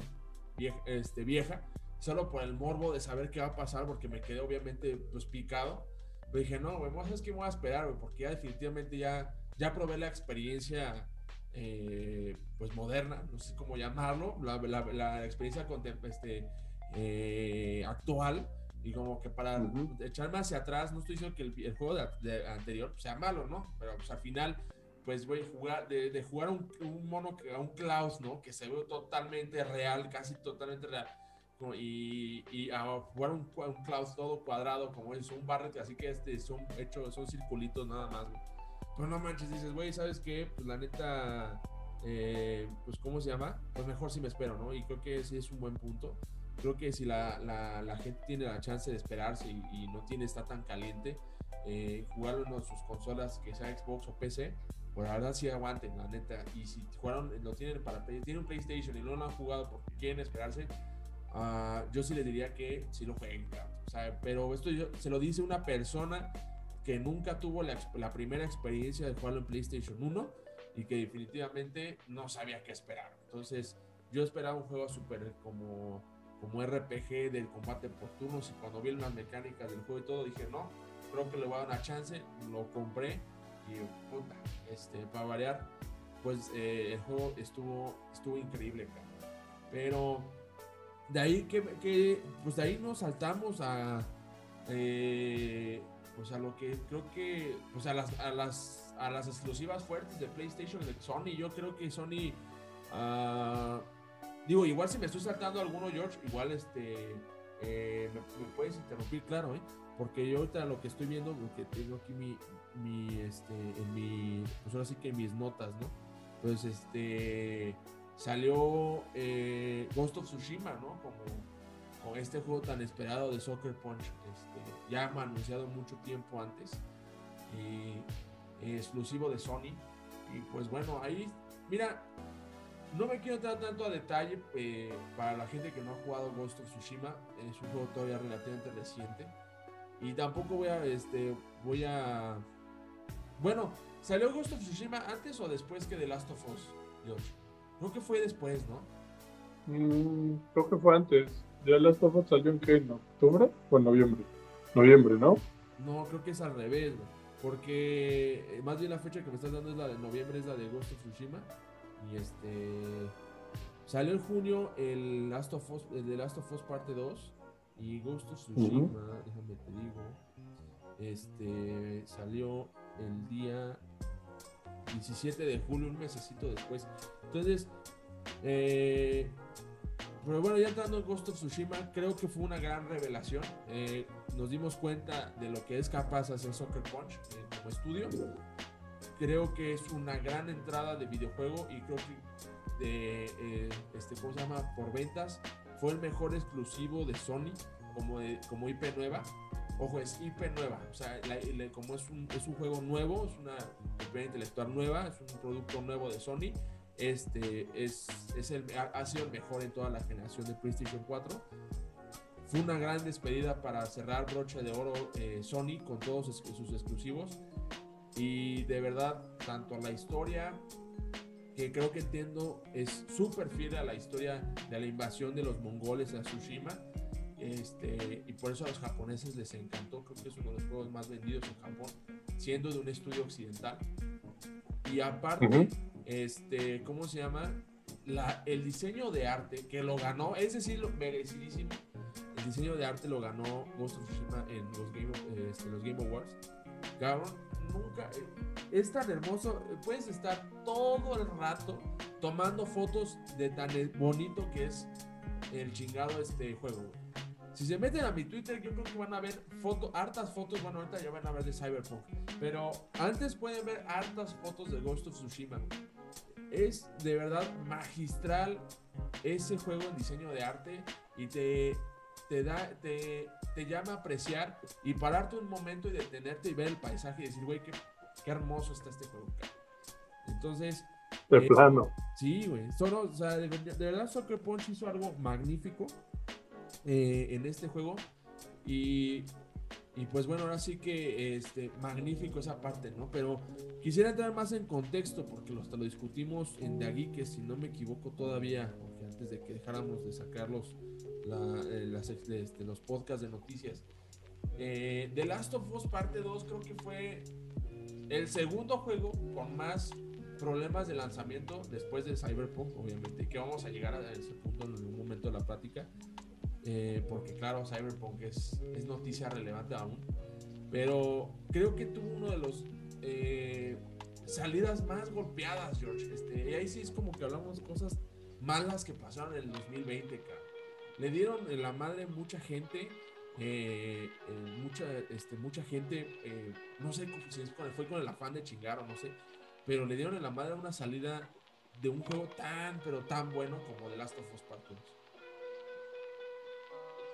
vieja, este, vieja, solo por el morbo de saber qué va a pasar, porque me quedé obviamente pues picado. Pero dije, no, güey, es que me voy a esperar, güey, porque ya definitivamente ya, ya probé la experiencia eh, pues moderna, no sé cómo llamarlo, la, la, experiencia este, eh, actual y como que para echarme hacia atrás, no estoy diciendo que el, juego de, anterior sea malo, ¿no? Pero pues al final, pues voy a jugar, de, jugar un, un, mono, a un Klaus, ¿no? Que se ve totalmente real, casi totalmente real. Y, y a jugar un, un Klaus todo cuadrado, como es un Barret, así que este son hechos, son circulitos nada más, Pero no manches, dices, güey, ¿sabes qué? Pues la neta, eh, pues ¿cómo se llama? Pues mejor si me espero, ¿no? Y creo que sí es un buen punto creo que si la, la, gente tiene la chance de esperarse y, no tiene está tan caliente, eh, jugarlo en sus consolas, que sea Xbox o PC, pues la verdad sí aguanten, la neta. Y si jugaron, lo tienen para tienen un PlayStation y no lo han jugado porque quieren esperarse, uh, yo sí les diría que sí lo jueguen, o pero esto yo, se lo dice una persona que nunca tuvo la, la primera experiencia de jugarlo en PlayStation 1 y que definitivamente no sabía qué esperar. Entonces, yo esperaba un juego súper como como RPG del combate por turnos y cuando vi las mecánicas del juego y todo dije no, creo que le voy a dar una chance, lo compré y puta, este, para variar, pues eh, el juego estuvo, estuvo increíble, pero de ahí que, pues de ahí nos saltamos a eh, pues a lo que creo que pues a las, a las a las exclusivas fuertes de PlayStation de Sony. Yo creo que Sony uh, Digo, igual si me estoy saltando alguno, George, igual este eh, me, puedes interrumpir, claro, ¿eh? Porque yo ahorita lo que estoy viendo, porque tengo aquí mi, mi este, en mi, pues ahora sí que mis notas, ¿no? Pues este, salió eh, Ghost of Tsushima, ¿no? Como con este juego tan esperado de Soccer Punch, este, ya anunciado mucho tiempo antes, y exclusivo de Sony. Y pues bueno, ahí, mira, no me quiero entrar tanto a detalle eh, para la gente que no ha jugado Ghost of Tsushima. Es un juego todavía relativamente reciente. Y tampoco voy a, este, voy a... Bueno, ¿salió Ghost of Tsushima antes o después que The Last of Us, George? Creo que fue después, ¿no? Mm, creo que fue antes. ¿The Last of Us salió en qué? ¿En octubre o en noviembre? Noviembre, ¿no? No, creo que es al revés, Porque eh, más bien la fecha que me estás dando es la de noviembre, es la de Ghost of Tsushima. Y este. Salió en junio el Last of Us, el de Last of Us parte 2 y Ghost of Tsushima, déjame te digo. Este salió el día 17 de julio, un mesecito después. Entonces, eh, pero bueno, ya entrando en Ghost of Tsushima, creo que fue una gran revelación. Eh, nos dimos cuenta de lo que es capaz hacer Soccer Punch eh, como estudio creo que es una gran entrada de videojuego y creo que de, eh, este, ¿cómo se llama? Por ventas, fue el mejor exclusivo de Sony como, como IP nueva. Ojo, es IP nueva, o sea, como es un, es un juego nuevo, es una propiedad intelectual nueva, es un producto nuevo de Sony, este es, es el, ha, sido el mejor en toda la generación de PlayStation 4. Fue una gran despedida para cerrar broche de oro eh, Sony con todos sus exclusivos. Y de verdad, tanto la historia, que creo que entiendo, es súper fiel a la historia de la invasión de los mongoles a Tsushima. Este, y por eso a los japoneses les encantó, creo que es uno de los juegos más vendidos en Japón, siendo de un estudio occidental. Y aparte, este, ¿cómo se llama? La, el diseño de arte que lo ganó, es decir, merecidísimo. El diseño de arte lo ganó Ghost of Tsushima en los Game, este, los Game Awards. Cabrón, nunca eh, es tan hermoso. Puedes estar todo el rato tomando fotos de tan bonito que es el chingado este juego. Si se meten a mi Twitter, yo creo que van a ver fotos, hartas fotos. Bueno, ahorita ya van a ver de Cyberpunk. Pero antes pueden ver hartas fotos de Ghost of Tsushima. Es de verdad magistral ese juego en diseño de arte y te, te da, te, te llama a apreciar y pararte un momento y detenerte y ver el paisaje y decir, güey, qué, qué hermoso está este juego. Entonces. De eh, plano. Sí, güey. o sea, de, verdad, Soccer Punch hizo algo magnífico eh, en este juego. Y, y, pues bueno, ahora sí que este, magnífico esa parte, ¿no? Pero quisiera entrar más en contexto porque lo, hasta lo discutimos en De que si no me equivoco todavía, antes de que dejáramos de sacarlos eh, este, los podcasts de noticias. Eh, The Last of Us parte 2 creo que fue el segundo juego con más problemas de lanzamiento después de Cyberpunk, obviamente, que vamos a llegar a ese punto en un momento de la plática, eh, porque claro, Cyberpunk es, es, noticia relevante aún, pero creo que tuvo uno de los eh, salidas más golpeadas, George. Este, y ahí sí es como que hablamos de cosas malas que pasaron en el 2020, cara. Le dieron en la madre mucha gente. Eh, mucha, este, mucha gente, no sé si fue con el afán de chingar o no sé, pero le dieron en la madre una salida de un juego tan, pero tan bueno como The Last of Us Part 2.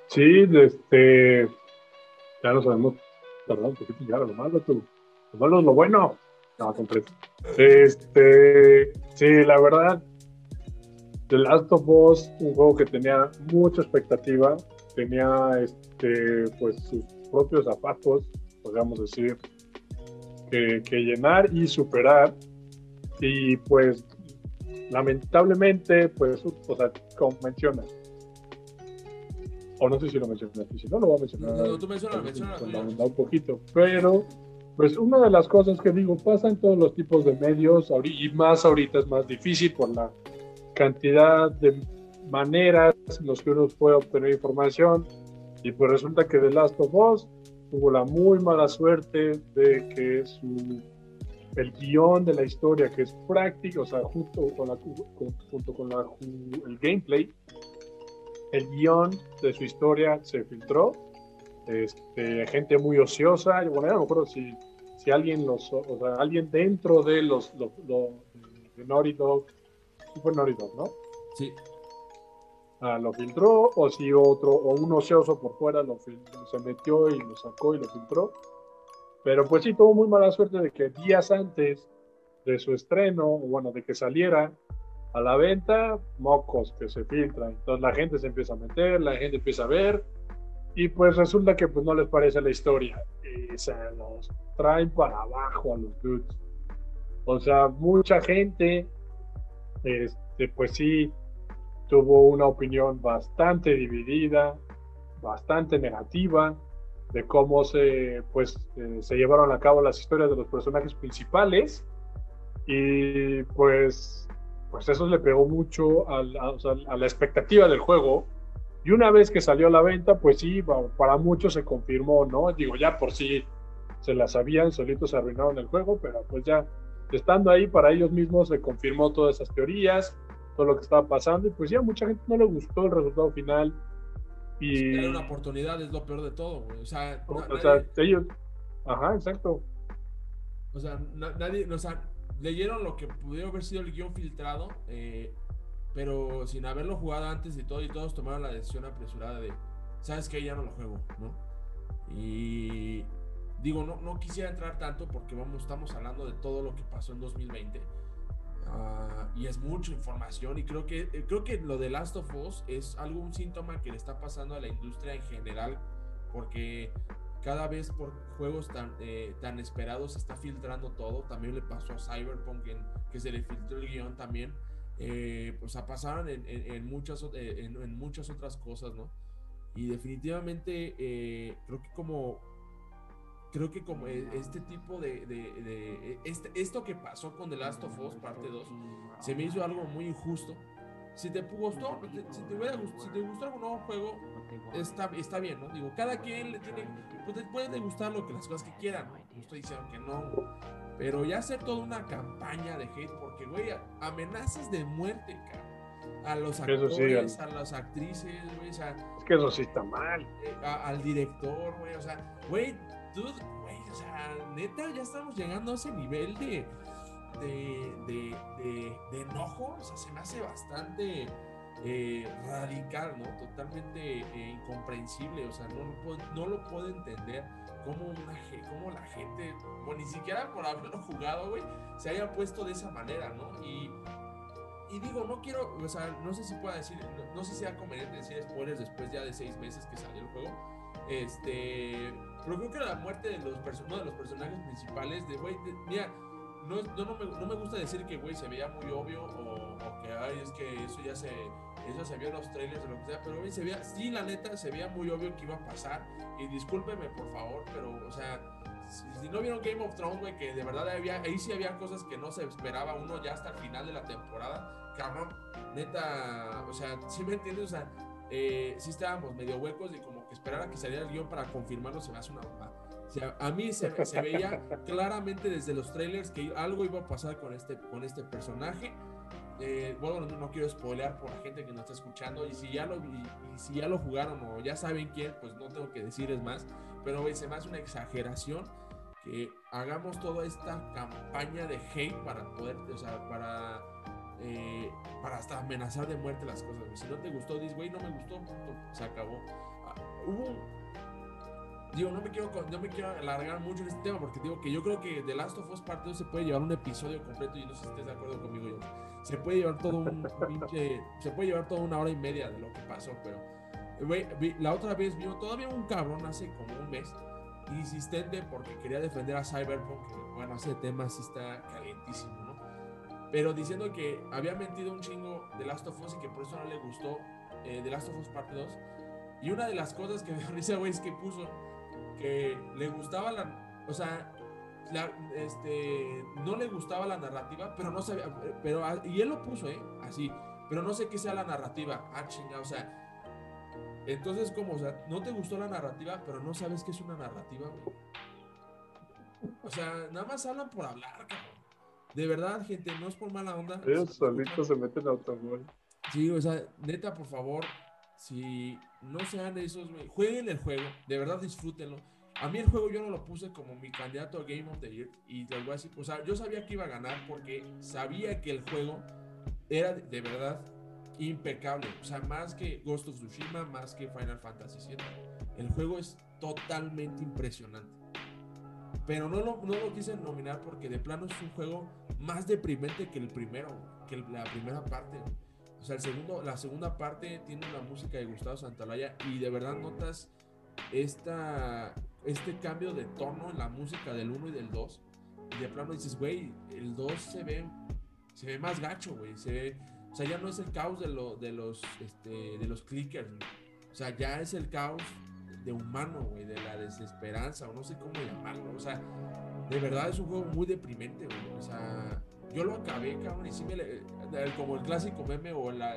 Sí, este, ya lo sabemos, perdón, porque ya lo malo, tú, lo malo es lo bueno. No, completo. Este, sí, la verdad, The Last of Us, un juego que tenía mucha expectativa, tenía, este, pues, sus propios zapatos, podríamos decir, que, llenar y superar. Y pues lamentablemente, pues, o sea, como mencionas, o no sé si lo mencionaste, si no lo voy a mencionar. No, tú mencionas, mencionas. Un poquito, pero pues una de las cosas que digo, pasa en todos los tipos de medios, y más ahorita es más difícil por la cantidad de maneras en las que uno puede obtener información, y pues resulta que The Last of Us tuvo la muy mala suerte de que su, el guion de la historia, que es práctico, o sea, junto con, la, junto con la, el gameplay, el guion de su historia se filtró. Este, gente muy ociosa, bueno, no me acuerdo si, si alguien, los, o sea, alguien dentro de los, los, de Naughty Dog, fue Naughty Dog, ¿no? Sí. Ah, lo filtró, o si otro, o un ocioso por fuera lo se metió y lo sacó y lo filtró. Pero pues sí, tuvo muy mala suerte de que días antes de su estreno, bueno, de que saliera a la venta, mocos que se filtran. Entonces la gente se empieza a meter, la gente empieza a ver, y pues resulta que pues no les parece la historia. Y se los traen para abajo a los dudes. O sea, mucha gente, este, pues sí, tuvo una opinión bastante dividida, bastante negativa de cómo se, pues, eh, se llevaron a cabo las historias de los personajes principales y pues, pues eso le pegó mucho a la, a la expectativa del juego y una vez que salió a la venta, pues sí, para muchos se confirmó, ¿no? Digo, ya por sí se la sabían, solitos se arruinaron el juego, pero pues ya estando ahí para ellos mismos se confirmó todas esas teorías, todo lo que estaba pasando y pues ya mucha gente no le gustó el resultado final. Y... Era una oportunidad, es lo peor de todo, güey. O sea, o, sea ellos... Ajá, exacto. O sea, nadie, o sea, leyeron lo que pudiera haber sido el guion filtrado, eh, pero sin haberlo jugado antes y todo, y todos tomaron la decisión apresurada de, ¿sabes qué? Ya no lo juego, ¿no? Y digo, no, no quisiera entrar tanto porque vamos, estamos hablando de todo lo que pasó en 2020 Ah, y es mucha información y creo que, eh, creo que lo de Last of Us es algo, un síntoma que le está pasando a la industria en general, porque cada vez por juegos tan, eh, tan esperados se está filtrando todo, también le pasó a Cyberpunk en, que se le filtró el guion también, eh, pues a pasaron en, en, muchas, en, muchas otras cosas, ¿no? Y definitivamente creo que como creo que como e, este tipo de, de, este, esto que pasó con The Last of Us parte 2 se me hizo algo muy injusto. Si te gustó, si te, hubiera, si te gustó algún nuevo juego, está, está bien, ¿no? Digo, cada quien le tiene, pues te puede gustar lo que las cosas que quieran, ¿no? estoy diciendo que no, pero ya hacer toda una campaña de hate, porque, güey, amenazas de muerte, cara. A los actores, a las actrices, güey, o sea. Es que eso sí está mal. Eh, al director, güey, o sea, güey, tú, güey, o sea, neta, ya estamos llegando a ese nivel de, de, de, enojo, o sea, se me hace bastante eh, radical, ¿no? Totalmente eh, incomprensible, o sea, no lo, puedo, no lo puedo entender cómo, una, cómo la gente, o ni siquiera por haberlo jugado, güey, se haya puesto de esa manera, ¿no? Y, y digo, no quiero, o sea, no sé si pueda decir, no, no sé si sea conveniente decir spoilers después ya de seis meses que salió el juego, este, pero creo que la muerte de los de los personajes principales, de güey, mira, no, no, me, no, me, gusta decir que güey se veía muy obvio o, que ay, es que eso ya se eso se vio en los trailers o lo que sea, pero güey se veía, sí, la neta, se veía muy obvio que iba a pasar. Y discúlpeme por favor, pero, o sea, si, no vieron Game of Thrones, güey, que de verdad había, ahí sí había cosas que no se esperaba uno ya hasta el final de la temporada. Cabrón, neta, o sea, ¿sí me entiendes? O sea, eh, sí estábamos medio huecos y como esperar a que saliera el guion para confirmarlo se me hace una bomba. O sea, a mí se, se, veía *laughs* claramente desde los trailers que algo iba a pasar con este, con este personaje. Eh, bueno, no, quiero spoilear por la gente que nos está escuchando y si ya lo y, si ya lo jugaron o ya saben quién, pues no tengo que decirles más, pero se me hace una exageración que hagamos toda esta campaña de hate para poder, o sea, para eh, para hasta amenazar de muerte las cosas. Si no te gustó, dices, güey, no me gustó, se acabó. Hubo digo, no me quiero no me quiero alargar mucho en este tema porque digo que yo creo que The Last of Us Part 2 se puede llevar un episodio completo y no sé si estés de acuerdo conmigo yo. Se puede llevar todo un *laughs* pinche se puede llevar toda una hora y media de lo que pasó, pero la otra vez vino todavía un cabrón hace como un mes insistente porque quería defender a Cyberpunk, que bueno, ese tema sí está calientísimo, ¿no? Pero diciendo que había mentido un chingo de Last of Us y que por eso no le gustó eh, The Last of Us Part 2. Y una de las cosas que me risa, güey, es que puso que le gustaba la, o sea, este, no le gustaba la narrativa, pero no sabía, pero, y él lo puso, ¿eh? Así, pero no sé qué sea la narrativa, ah, chinga, o sea, entonces, como, o sea, no te gustó la narrativa, pero no sabes qué es una narrativa, güey. O sea, nada más hablan por hablar, cabrón. De verdad, gente, no es por mala onda. Ellos solitos se meten a automóvil. Sí, o sea, neta, por favor, si no sean esos, jueguen el juego, de verdad disfrútenlo. A mí el juego yo no lo puse como mi candidato a Game of the Year y te voy o sea, yo sabía que iba a ganar porque sabía que el juego era de verdad impecable, o sea, más que Ghost of Tsushima, más que Final Fantasy VII. El juego es totalmente impresionante. Pero no lo, no lo quise nominar porque de plano es un juego más deprimente que el primero, que la primera parte. O sea, el segundo, la segunda parte tiene una música de Gustavo Santalaya y de verdad notas esta, este cambio de tono en la música del 1 y del 2. Y de plano dices, güey, el 2 se ve, se ve más gacho, güey. Se o sea, ya no es el caos de, lo, de, los, este, de los clickers. O sea, ya es el caos de humano, güey, de la desesperanza, o no sé cómo llamarlo. O sea, de verdad es un juego muy deprimente, güey. O sea, yo lo acabé, cabrón, y sí me le, como el clásico meme o en la,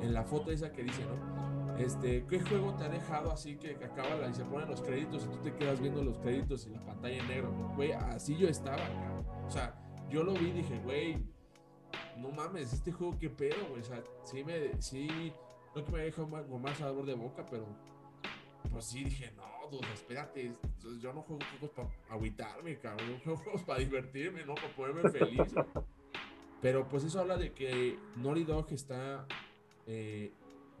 en la, foto esa que dice, ¿no? Este, ¿qué juego te ha dejado así que, acaba la, y se ponen los créditos y tú te quedas viendo los créditos y la pantalla en negro? Güey, así yo estaba, cabrón. O sea, yo lo vi y dije, güey, no mames, este juego qué pedo, güey. O sea, sí me, sí, no que me dejado con más sabor de boca, pero pues sí dije, no, dude, espérate, yo no juego juegos para agüitarme, cabrón, *laughs* yo juego juegos para divertirme, no para ponerme feliz. Pero pues eso habla de que Naughty Dog está eh,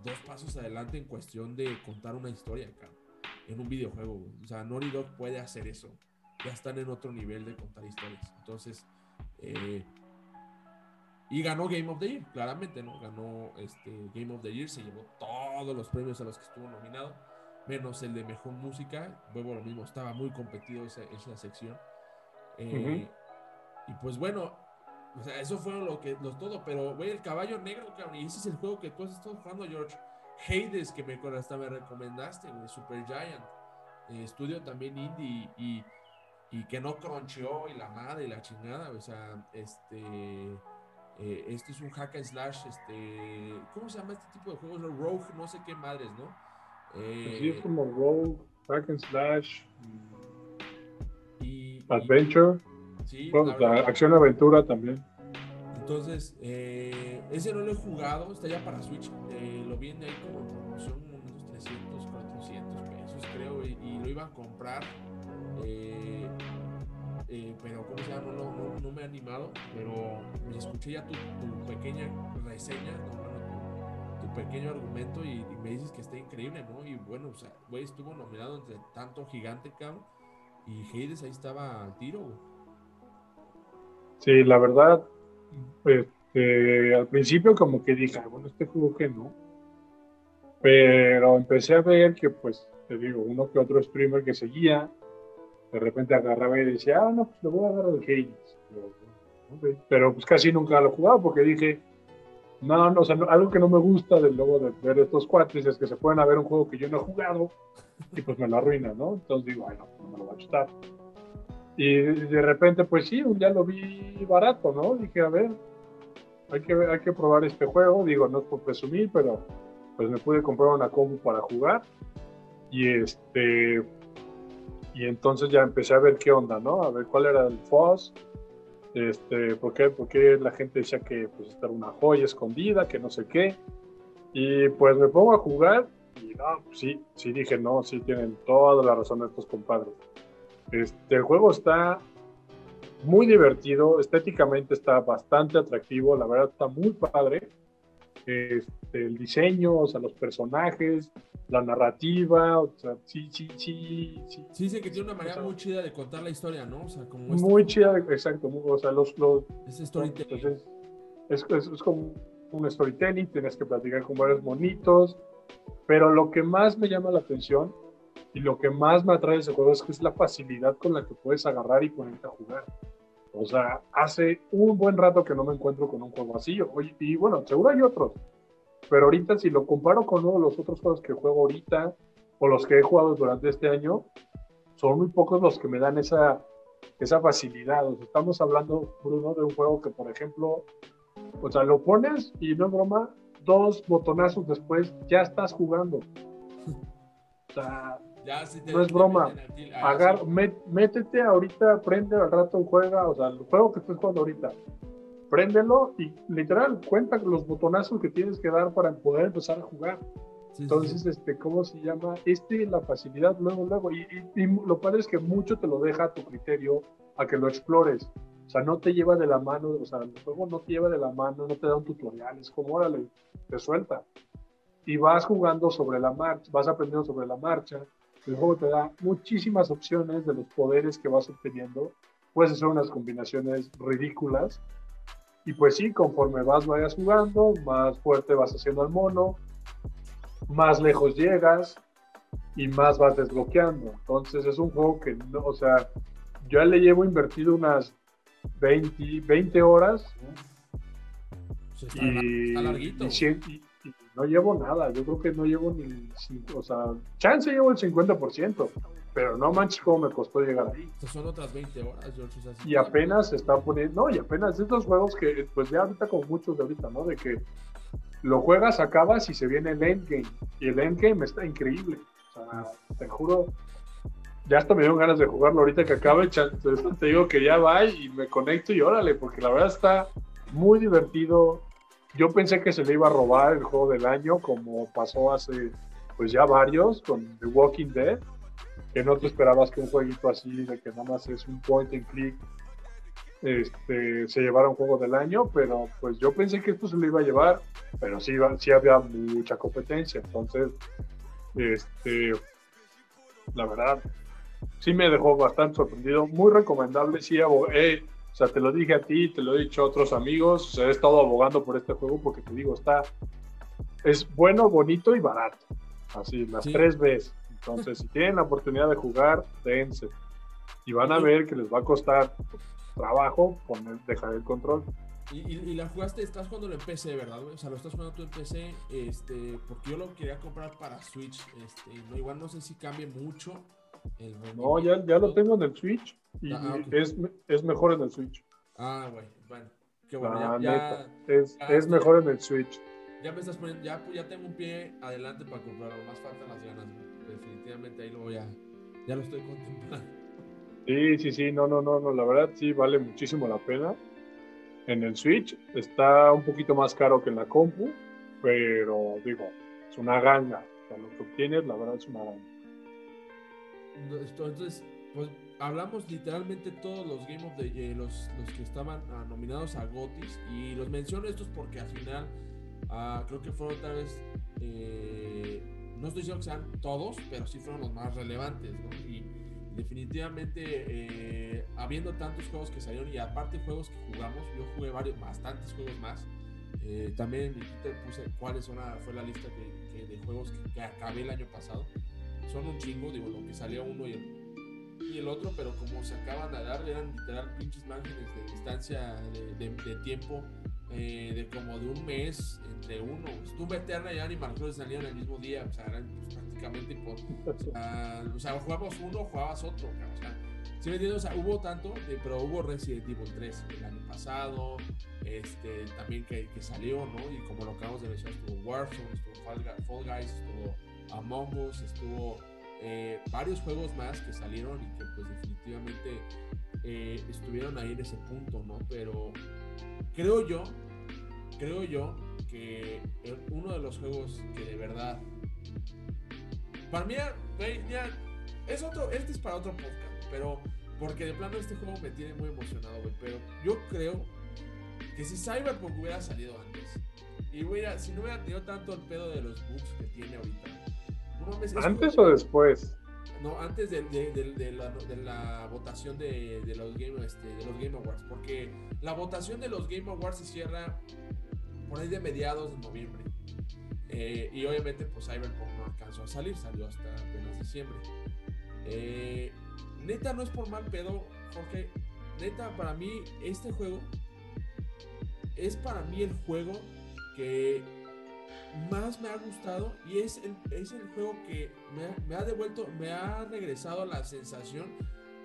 dos pasos adelante en cuestión de contar una historia, cabrón, en un videojuego. O sea, Naughty Dog puede hacer eso. Ya están en otro nivel de contar historias. Entonces, eh, y ganó Game of the Year, claramente, ¿no? Ganó este Game of the Year, se llevó todos los premios a los que estuvo nominado, menos el de mejor música. Luego lo mismo, estaba muy competido esa, esa sección. Eh, y pues bueno, o sea, eso fue lo que, los todo, pero, güey, el caballo negro, cabrón, y ese es el juego que tú has estado jugando, George. Hades, que me, hasta me recomendaste, güey, Super Giant. Eh, estudio también indie y, y, que no croncheó y la madre y la chingada, o sea, este eh, este es un hack and slash, este, ¿cómo se llama este tipo de juegos? Rogue, no sé qué madres, ¿no? Eh, sí, es como Rogue, hack and slash, y, Adventure, sí, la acción-aventura también. Entonces, eh, ese no lo he jugado, está ya para Switch, eh, lo viene ahí como son unos 300, 400 pesos creo, y, y lo iba a comprar. Eh, pero ¿cómo se llama? No, no, me he animado, pero escuché ya tu, pequeña reseña, pequeño argumento y, me dices que está increíble, ¿no? Y bueno, o sea, güey, estuvo nominado entre tanto gigante, cabrón, y Hades ahí estaba al tiro, Sí, la verdad, este, al principio como que dije, bueno, este juego que no, pero empecé a ver que, pues, te digo, uno que otro streamer que seguía, de repente agarraba y decía, ah, no, pues le voy a dar al Hades. Pero, pues casi nunca lo jugaba porque dije, no, no, o sea, algo que no me gusta del luego de ver estos cuates es que se pueden ver un juego que yo no he jugado y pues me lo arruina, ¿no? Entonces digo, ay, no, no me lo voy a chutar. Y de repente, pues sí, un día lo vi barato, ¿no? Dije, a ver, hay que, hay que probar este juego. Digo, no es por presumir, pero pues me pude comprar una combo para jugar. Y este. Y entonces ya empecé a ver qué onda, ¿no? A ver cuál era el FOSS. Este, ¿por qué, porque la gente decía que pues esta era una joya escondida, que no sé qué. Y pues me pongo a jugar y no, pues sí, sí dije, no, sí tienen toda la razón estos compadres. Este, el juego está muy divertido, estéticamente está bastante atractivo, la verdad está muy padre. Este, el diseño, o sea, los personajes, la narrativa, o sea, sí, sí, sí. Sí, sí que tiene una manera muy chida de contar la historia, ¿no? O sea, como muy chida, exacto. O sea, los. los es storytelling. Pues, es, es, es, como un storytelling, tienes que platicar con varios monitos, pero lo que más me llama la atención y lo que más me atrae de ese juego es que es la facilidad con la que puedes agarrar y ponerte a jugar. O sea, hace un buen rato que no me encuentro con un juego así. y bueno, seguro hay otros. Pero ahorita, si lo comparo con uno de los otros juegos que juego ahorita o los que he jugado durante este año, son muy pocos los que me dan esa, esa facilidad. O sea, estamos hablando, Bruno, de un juego que, por ejemplo, o sea, lo pones y no es broma, dos botonazos después ya estás jugando. O sea, no es broma. Agar, métete ahorita, prende al rato, juega, o sea, el juego que estés jugando ahorita. Préndelo y literal cuenta los botonazos que tienes que dar para poder empezar a jugar. Entonces, este, ¿cómo se llama? Este, la facilidad, luego, luego. Y, y, lo padre es que mucho te lo deja a tu criterio, a que lo explores. O sea, no te lleva de la mano, o sea, el juego no te lleva de la mano, no te da un tutorial, es como, órale, te suelta. Y vas jugando sobre la marcha, vas aprendiendo sobre la marcha. El juego te da muchísimas opciones de los poderes que vas obteniendo. Puedes hacer unas combinaciones ridículas. Y pues sí, conforme vas vayas jugando, más fuerte vas haciendo al mono, más lejos llegas y más vas desbloqueando. Entonces es un juego que, no, o sea, yo ya le llevo invertido unas 20, 20 horas. y, no llevo nada, yo creo que no llevo ni, o sea, chance llevo el 50%, pero no manches cómo me costó llegar ahí. son otras 20 horas, Y apenas se está poniendo, no, y apenas estos juegos que, pues ya ahorita como muchos de ahorita, ¿no? De que lo juegas, acabas y se viene el endgame, y el endgame está increíble, o sea, te juro, ya hasta me dieron ganas de jugarlo ahorita que acabe. Te digo que ya va y me conecto y órale, porque la verdad está muy divertido. Yo pensé que se le iba a robar el juego del año, como pasó hace pues ya varios con The Walking Dead, que no te esperabas que un jueguito así, de que nada más es un point and click, este, se llevara un juego del año, pero pues yo pensé que esto se lo iba a llevar, pero sí, sí había mucha competencia, entonces, este, la verdad, sí me dejó bastante sorprendido, muy recomendable, sí, abogué, o sea, te lo dije a ti, te lo he dicho a otros amigos, o sea, he estado abogando por este juego porque te digo, está, es bueno, bonito y barato, así, las tres veces. Entonces, si tienen la oportunidad de jugar, dense. Y van a ver que les va a costar trabajo poner, dejar el control. Y, la jugaste, estás jugando en PC, ¿verdad? O sea, lo estás jugando tú en PC, este, porque yo lo quería comprar para Switch, este, no, igual no sé si cambie mucho no, ya, ya lo tengo en el Switch y ah, es, es mejor en el Switch. Ah, güey, bueno, qué bueno. ya, es, es mejor en el Switch. Ya me estás poniendo, ya, ya tengo un pie adelante para comprarlo, más faltan las ganas, definitivamente ahí lo voy a, ya lo estoy contemplando. Sí, sí, sí, no, no, no, no, la verdad sí vale muchísimo la pena. En el Switch está un poquito más caro que en la compu, pero digo, es una ganga. O sea, lo que obtienes, la verdad es una ganga. Entonces, pues hablamos literalmente todos los Game of the eh, los, los que estaban ah, nominados a GOTYs y los menciono estos porque al final ah, creo que fueron tal vez eh, no estoy diciendo que sean todos, pero sí fueron los más relevantes, Y definitivamente eh, habiendo tantos juegos que salieron y aparte juegos que jugamos, yo jugué varios, bastantes juegos más. también en Twitter puse cuáles fue la lista de juegos que acabé el año pasado son un chingo, digo, lo que salía uno y el, y el otro, pero como se acaban de dar, eran literal pinches márgenes de distancia de, de, tiempo eh, de como de un mes entre uno. Doom Eterna y Animal Crossing salían el mismo día, o sea, eran pues, prácticamente por. O sea, *laughs* o sea, jugabas uno, jugabas otro, o sea, Sí, me entiendes, o sea, hubo tanto, eh, pero hubo Resident Evil 3 el año pasado, este, también que, que salió, ¿no? Y como lo acabamos de mencionar, estuvo Warzone, estuvo Fall, Fall Guys, estuvo Among Us, estuvo eh, varios juegos más que salieron y que pues definitivamente eh, estuvieron ahí en ese punto, ¿no? Pero creo yo, creo yo que uno de los juegos que de verdad, para mí, ya, es otro, este es para otro podcast, pero porque de plano este juego me tiene muy emocionado, güey, pero yo creo que si Cyberpunk hubiera salido antes y hubiera, si no hubiera tenido tanto el pedo de los bugs que tiene ahorita, mames, ¿Antes como- o después? no, antes de, de- de- de la, votación de, los Game, este, de los Game Awards, porque la votación de los Game Awards se cierra por ahí de mediados de noviembre. Eh, y obviamente, pues Cyberpunk no alcanzó a salir, salió hasta apenas diciembre. Eh, neta, no es por mal pedo, Jorge. Neta, para mí, este juego es para mí el juego que más me ha gustado y es el, es el juego que me, ha- me ha devuelto, me ha regresado la sensación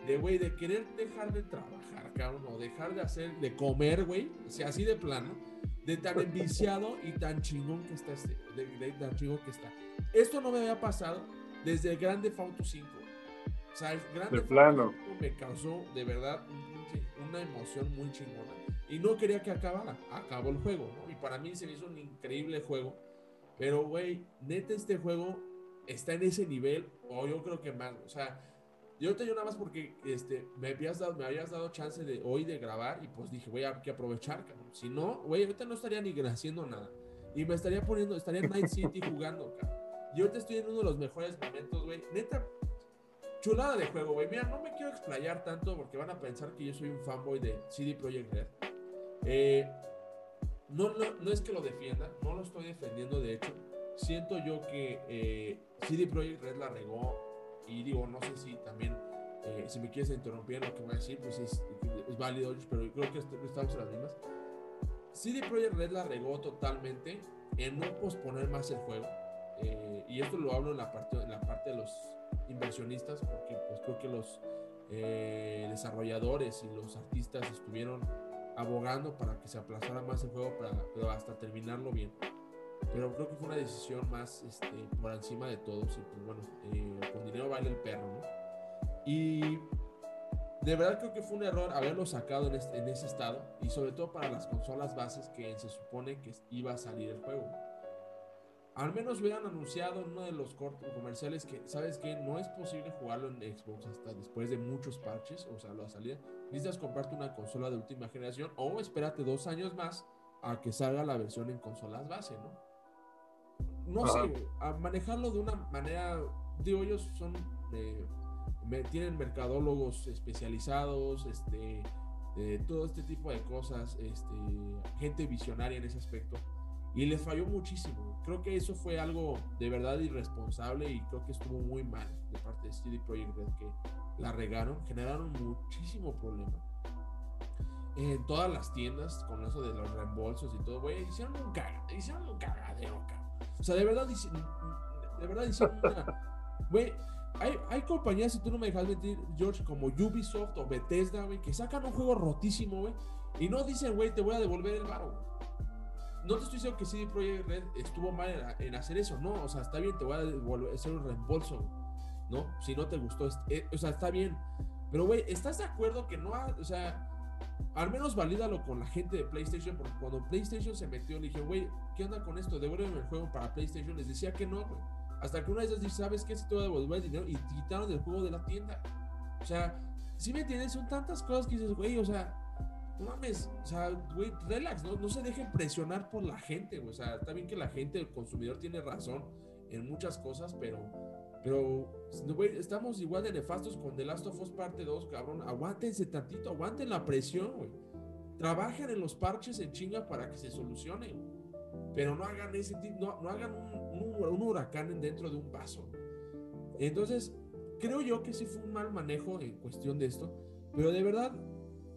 de, güey, de querer dejar de trabajar, cabrón, o dejar de hacer, de comer, güey, o sea, así de plano, de tan *laughs* enviciado y tan chingón que está este, de, de tan chingón que está. Esto no me había pasado desde el Grande Auto 5. güey. O sea, el Grande De Theft plano. Auto 5 me causó de verdad una emoción muy chingona y no quería que acabara. Acabó el juego, ¿no? Y para mí se me hizo un increíble juego. Pero, güey, neta, este juego está en ese nivel, o yo creo que más. O sea, yo te digo nada más porque este, me, habías dado, me habías dado chance de hoy de grabar y pues dije, voy a que aprovechar, cabrón. Si no, güey, ahorita no estaría ni haciendo nada. Y me estaría poniendo, estaría en Night City *laughs* jugando, cabrón. Y ahorita estoy en uno de los mejores momentos, güey. Neta, chulada de juego, güey. Mira, no me quiero explayar tanto porque van a pensar que yo soy un fanboy de CD Projekt Red. Eh, no, no, no es que lo defienda, no lo estoy defendiendo, de hecho. Siento yo que eh, CD Projekt Red la regó y digo, no sé si también, eh, si me quieres interrumpir lo que voy a decir, pues es, válido, pero creo que est- estamos en las mismas. CD Projekt Red la regó totalmente en no posponer más el juego. eh, y esto lo hablo en la parte, en la parte de los inversionistas, porque pues creo que los eh, desarrolladores y los artistas estuvieron abogando para que se aplazara más el juego para, pero hasta terminarlo bien. Pero creo que fue una decisión más este, por encima de todos. Y pues bueno, eh, con dinero baila el perro. Y de verdad creo que fue un error haberlo sacado en, en ese estado. Y sobre todo para las consolas bases que se supone que iba a salir el juego. Al menos hubieran anunciado en uno de los cortos comerciales que, ¿sabes qué? No es posible jugarlo en Xbox hasta después de muchos parches, o sea, la salida. Necesitas comprarte una consola de última generación o espérate dos años más a que salga la versión en consolas base, ¿no? No Ajá. sé, a manejarlo de una manera, digo, ellos son, eh, tienen mercadólogos especializados, este, eh, todo este tipo de cosas, este, gente visionaria en ese aspecto. Y les falló muchísimo. Creo que eso fue algo de verdad irresponsable y creo que estuvo muy mal de parte de CD Projekt Red que la regaron, generaron muchísimo problema. En todas las tiendas, con eso de los reembolsos y todo, güey, hicieron un, caga- hicieron un cagadero, cabrón. O sea, de verdad, de verdad hicieron una... Güey, hay, hay compañías, si tú no me dejas mentir, George, como Ubisoft o Bethesda, güey, que sacan un juego rotísimo, güey, y no dicen, güey, te voy a devolver el güey no te estoy diciendo que CD Projekt Red estuvo mal en, en hacer eso, no, o sea, está bien, te voy a hacer un reembolso, ¿no? Si no te gustó, eh, o sea, está bien. Pero, güey, ¿estás de acuerdo que no, ha- o sea, al menos valídalo con la gente de PlayStation, porque cuando PlayStation se metió, le dije, güey, ¿qué onda con esto? Devuélveme el juego para PlayStation. Les decía que no, güey. Hasta que una de esas dice, ¿sabes qué? Si te voy a devolver el dinero y quitaron el juego de la tienda. O sea, si me entiendes, son tantas cosas que dices, güey, o sea, no mames, o sea, güey, relax, ¿no? No se dejen presionar por la gente, güey. O sea, está bien que la gente, el consumidor tiene razón en muchas cosas, pero, pero, güey, estamos igual de nefastos con The Last of Us Parte 2, cabrón. Aguántense tantito, aguanten la presión, güey. Trabajen en los parches en chinga para que se solucione. Pero no hagan ese tipo, no, no hagan un, un, un huracán dentro de un vaso. Entonces, creo yo que sí fue un mal manejo en cuestión de esto, pero de verdad,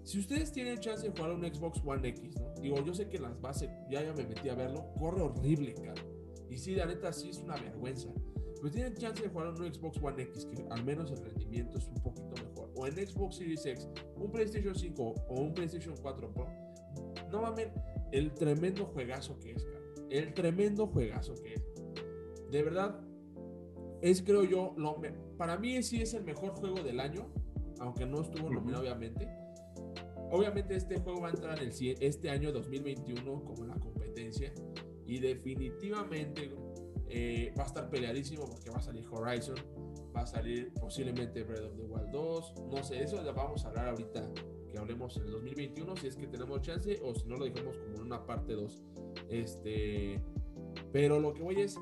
si ustedes tienen chance de jugar un Xbox One X, ¿no? Digo, yo sé que las bases, ya, ya me metí a verlo, corre horrible, cara. Y sí, la neta, sí es una vergüenza. Pero tienen chance de jugar un Xbox One X, que al menos el rendimiento es un poquito mejor. o en Xbox Series X, un PlayStation 5 o un PlayStation 4 Pro, no mames, el tremendo juegazo que es, cara. El tremendo juegazo que es. De verdad, es creo yo, lo para mí sí es el mejor juego del año, aunque no estuvo nominado obviamente. Obviamente este juego va a entrar el, este año 2021 como la competencia y definitivamente eh, va a estar peleadísimo porque va a salir Horizon, va a salir posiblemente Breath of the Wild 2, no sé, eso ya vamos a hablar ahorita que hablemos en el 2021 si es que tenemos chance o si no lo dejamos como en una parte 2. Este, pero lo que voy es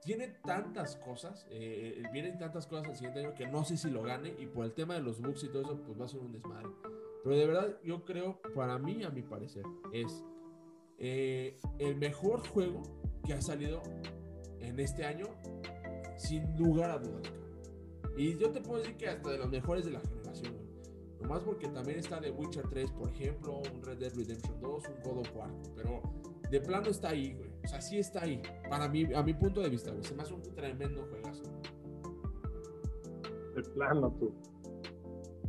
tiene tantas cosas, eh, vienen tantas cosas al siguiente año que no sé si lo gane y por el tema de los bugs y todo eso, pues va a ser un desmadre. Pero de verdad, yo creo, para mí, a mi parecer, es eh, el mejor juego que ha salido en este año, sin lugar a dudas. Y yo te puedo decir que hasta de los mejores de la generación, Nomás porque también está The Witcher 3, por ejemplo, un Red Dead Redemption 2, un God of War. Pero de plano está ahí, güey. O sea, sí está ahí. Para mí, a mi punto de vista, güey. Se me hace un tremendo juegazo. De plano, tú.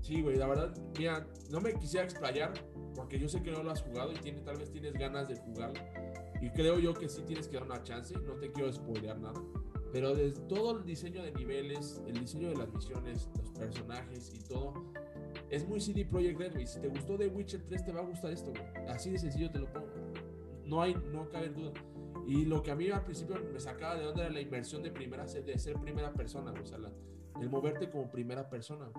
Sí, güey, la verdad, mira, no me quisiera explayar porque yo sé que no lo has jugado y tiene, tal vez tienes ganas de jugarlo. Y creo yo que sí tienes que dar una chance. No te quiero spoilear nada. Pero desde todo el diseño de niveles, el diseño de las misiones, los personajes y todo, es muy CD Projekt Red, güey. Si te gustó The Witcher 3, te va a gustar esto, güey. Así de sencillo te lo pongo. No hay, no cabe duda. Y lo que a mí al principio me sacaba de onda era la inversión de primera, de ser primera persona, o sea, el moverte como primera persona.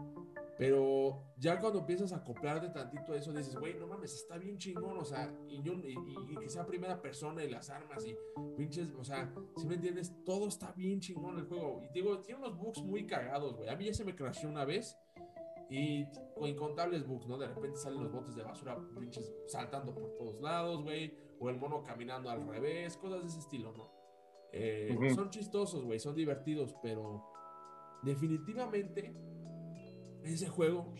Pero ya cuando empiezas a acoplarte tantito a eso, dices, güey, no mames, está bien chingón, o sea, y, yo, y, que sea primera persona y las armas y pinches, o sea, si me entiendes, todo está bien chingón el juego. Y digo, tiene unos bugs muy cagados, güey. A mí ya se me crashó una vez y con incontables bugs, ¿no? De repente salen los botes de basura pinches saltando por todos lados, güey. O el mono caminando al revés, cosas de ese estilo, ¿no? Eh, son chistosos, güey, son divertidos, pero definitivamente ese juego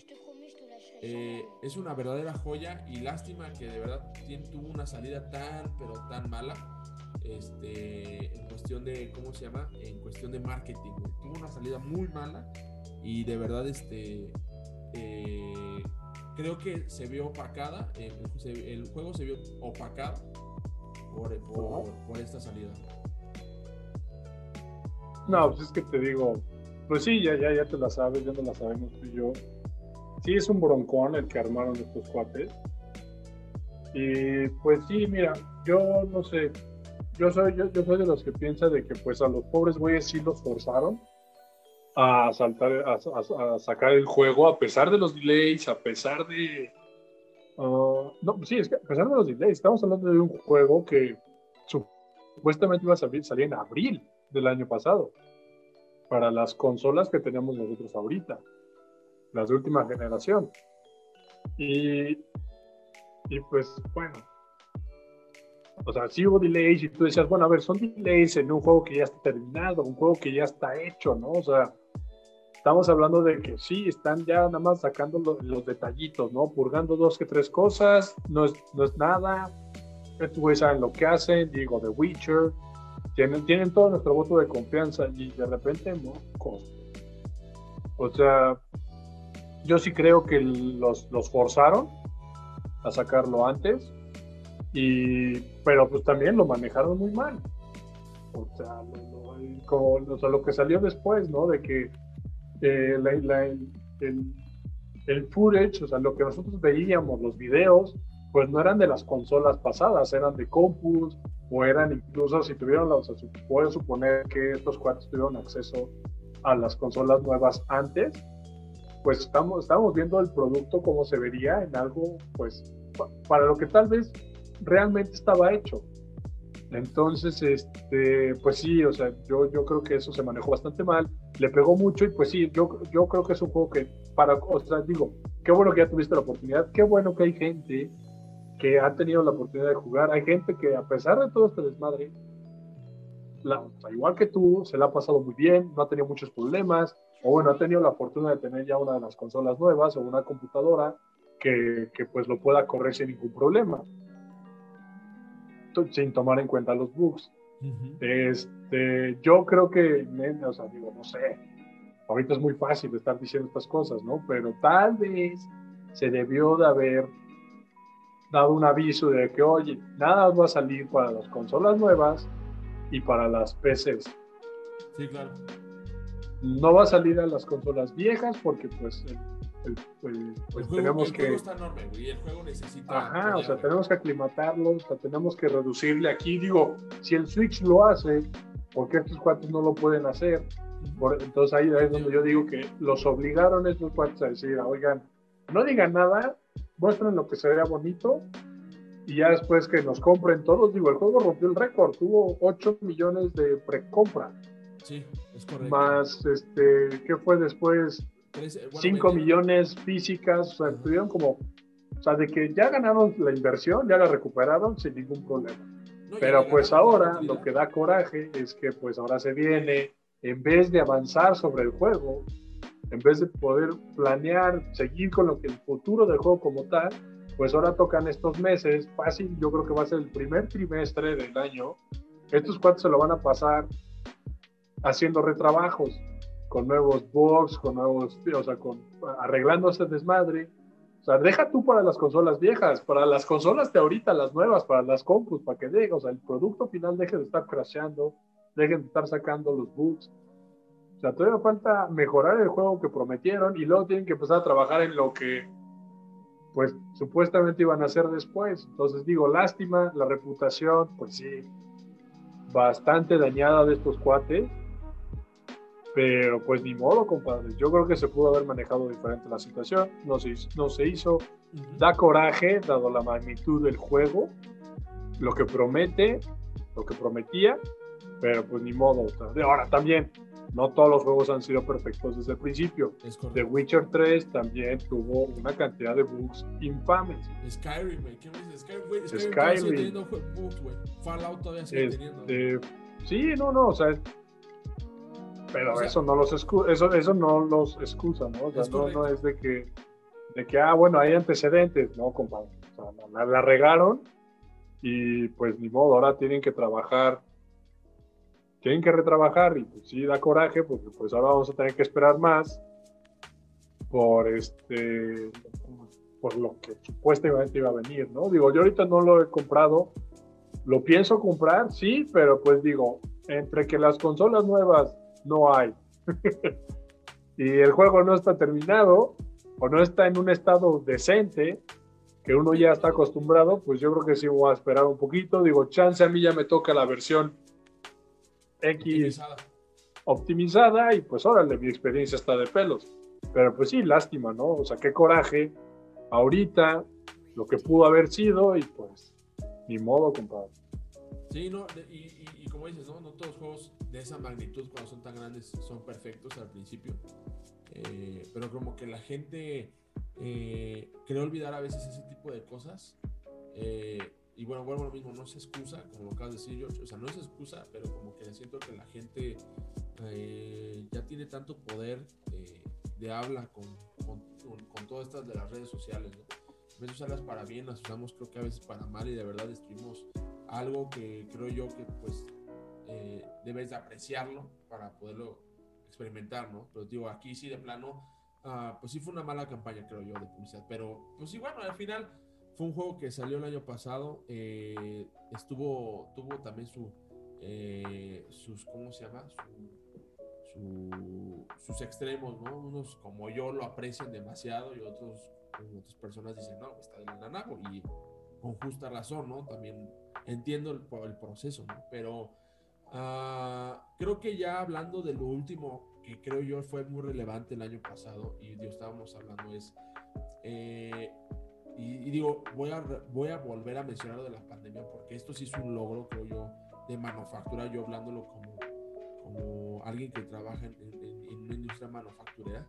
eh, es una verdadera joya y lástima que de verdad tuvo una salida tan, pero tan mala. Este, en cuestión de, ¿cómo se llama? En cuestión de marketing, Tuvo una salida muy mala y de verdad, este, eh, creo que se vio opacada, el, juego se vio opacado por, por, esta salida. No, pues es que te digo, pues sí, ya, ya, ya te la sabes, ya no la sabemos tú y yo. Sí, es un broncón el que armaron estos cuates. Y pues sí, mira, yo no sé, yo soy, yo, yo soy de los que piensa de que pues a los pobres güeyes sí los forzaron a saltar, a, sacar el juego a pesar de los delays, a pesar de... Uh, no, sí, es que a pesar de los delays, estamos hablando de un juego que supuestamente iba a salir, salir en abril del año pasado para las consolas que tenemos nosotros ahorita, las de última generación. Y, y pues bueno, o sea, sí hubo delays y tú decías, bueno, a ver, son delays en un juego que ya está terminado, un juego que ya está hecho, ¿no? O sea, estamos hablando de que sí, están ya nada más sacando los, detallitos, ¿no? Purgando dos que tres cosas, no es, no es nada. Estos güeyes saben lo que hacen, digo, The Witcher. Tienen, tienen todo nuestro voto de confianza y de repente, no, O sea, yo sí creo que los, los forzaron a sacarlo antes, y, pero pues también lo manejaron muy mal. O sea, o sea, lo que salió después, ¿no? De que eh, el, el, footage, o sea, lo que nosotros veíamos, los videos, pues no eran de las consolas pasadas, eran de compus o eran incluso si tuvieron, o sea, se puede suponer que estos cuates tuvieron acceso a las consolas nuevas antes, pues estamos, estamos viendo el producto como se vería en algo, pues, para lo que tal vez realmente estaba hecho. Entonces, este, pues sí, o sea, yo, yo creo que eso se manejó bastante mal, le pegó mucho y pues sí, yo, yo creo que es un juego que para, o sea, digo, qué bueno que ya tuviste la oportunidad, qué bueno que hay gente que ha tenido la oportunidad de jugar, hay gente que a pesar de todo este desmadre, la, igual que tú, se la ha pasado muy bien, no ha tenido muchos problemas, o bueno, ha tenido la fortuna de tener ya una de las consolas nuevas o una computadora que, que pues lo pueda correr sin ningún problema sin tomar en cuenta los bugs. este, yo creo que, o sea, digo, no sé, ahorita es muy fácil estar diciendo estas cosas, ¿no? Pero tal vez se debió de haber dado un aviso de que, oye, nada va a salir para las consolas nuevas y para las PCs. Sí, claro. No va a salir a las consolas viejas porque pues, pues tenemos que... está enorme, y el juego necesita... Ajá, o sea, tenemos que aclimatarlo, o sea, tenemos que reducirle aquí. Digo, si el Switch lo hace, ¿por qué estos cuates no lo pueden hacer? entonces ahí es donde yo digo que los obligaron estos cuates a decir, oigan, no digan nada, muestren lo que se vea bonito y ya después que nos compren todos, digo, el juego rompió el récord, tuvo 8 millones de precompra. Sí, es correcto. Más, este, ¿qué fue después? 5 millones físicas, o sea, tuvieron como, o sea, de que ya ganaron la inversión, ya la recuperaron sin ningún problema. Pero pues ahora lo que da coraje es que pues ahora se viene, en vez de avanzar sobre el juego, en vez de poder planear, seguir con lo que el futuro del juego como tal, pues ahora tocan estos meses, fácil, yo creo que va a ser el primer trimestre del año, estos cuatro se lo van a pasar haciendo retrabajos, con nuevos bugs, con nuevos, o sea, con, arreglando ese desmadre. O sea, deja tú para las consolas viejas, para las consolas de ahorita, las nuevas, para las compus, para que deje, o sea, el producto final deje de estar crasheando, dejen de estar sacando los bugs. O sea, todavía falta mejorar el juego que prometieron y luego tienen que empezar a trabajar en lo que, pues, supuestamente iban a hacer después. Entonces digo, lástima, la reputación, pues sí, bastante dañada de estos cuates. Pero pues ni modo, compadre. Yo creo que se pudo haber manejado diferente la situación. No se, no se hizo. Da coraje, dado la magnitud del juego, lo que promete, lo que prometía, pero pues ni modo. ahora también, no todos los juegos han sido perfectos desde el principio. The Witcher 3 también tuvo una cantidad de bugs infames. Skyrim, güey. ¿Qué me dices? Skyrim, Skyrim, Skyrim. Sigue teniendo bugs, güey. Fallout todavía sigue este, teniendo. Sí, no, no, o sea. Pero eso no los excusa, eso, eso no los excusa, ¿no? O sea, no, no, es de que, de que, ah, bueno, hay antecedentes, no, compadre. O sea, la, la regaron y pues ni modo, ahora tienen que trabajar tienen que retrabajar y pues sí da coraje porque pues ahora vamos a tener que esperar más por este por lo que supuestamente iba a venir, ¿no? Digo, yo ahorita no lo he comprado, lo pienso comprar, sí, pero pues digo, entre que las consolas nuevas no hay *laughs* y el juego no está terminado o no está en un estado decente, que uno ya está acostumbrado, pues yo creo que sí voy a esperar un poquito. Digo, chance a mí ya me toca la versión X optimizada. y pues órale, mi experiencia está de pelos. Pero pues sí, lástima, ¿no? O sea, qué coraje ahorita, lo que pudo haber sido y pues ni modo, compadre. Sí, no, y, como dices, ¿no? No todos los juegos de esa magnitud cuando son tan grandes son perfectos al principio. Eh, pero como que la gente eh, cree olvidar a veces ese tipo de cosas. Eh, y bueno, vuelvo a lo mismo, no es excusa, como acabas de decir, George, o sea, no es excusa, pero como que siento que la gente eh, ya tiene tanto poder eh, de habla con, con, con, todas estas de las redes sociales, ¿no? A veces usarlas para bien, las usamos creo que a veces para mal y de verdad destruimos algo que creo yo que pues eh, debes de apreciarlo para poderlo experimentar, ¿no? Pero digo, aquí sí de plano, uh, pues sí fue una mala campaña, creo yo, de publicidad, pero pues sí, bueno, al final fue un juego que salió el año pasado. Eh, estuvo, tuvo también su, eh, sus, ¿cómo se llama? sus extremos, ¿no? Unos como yo lo aprecian demasiado y otros, otras personas dicen, no, está del nanago y con justa razón, ¿no? También entiendo el, proceso, ¿no? Pero ah, creo que ya hablando de lo último que creo yo fue muy relevante el año pasado y estábamos hablando es eh, y, digo, voy a, voy a volver a mencionar de la pandemia porque esto sí es un logro, creo yo, de manufactura, yo hablándolo como, como alguien que trabaja en, una industria manufacturera,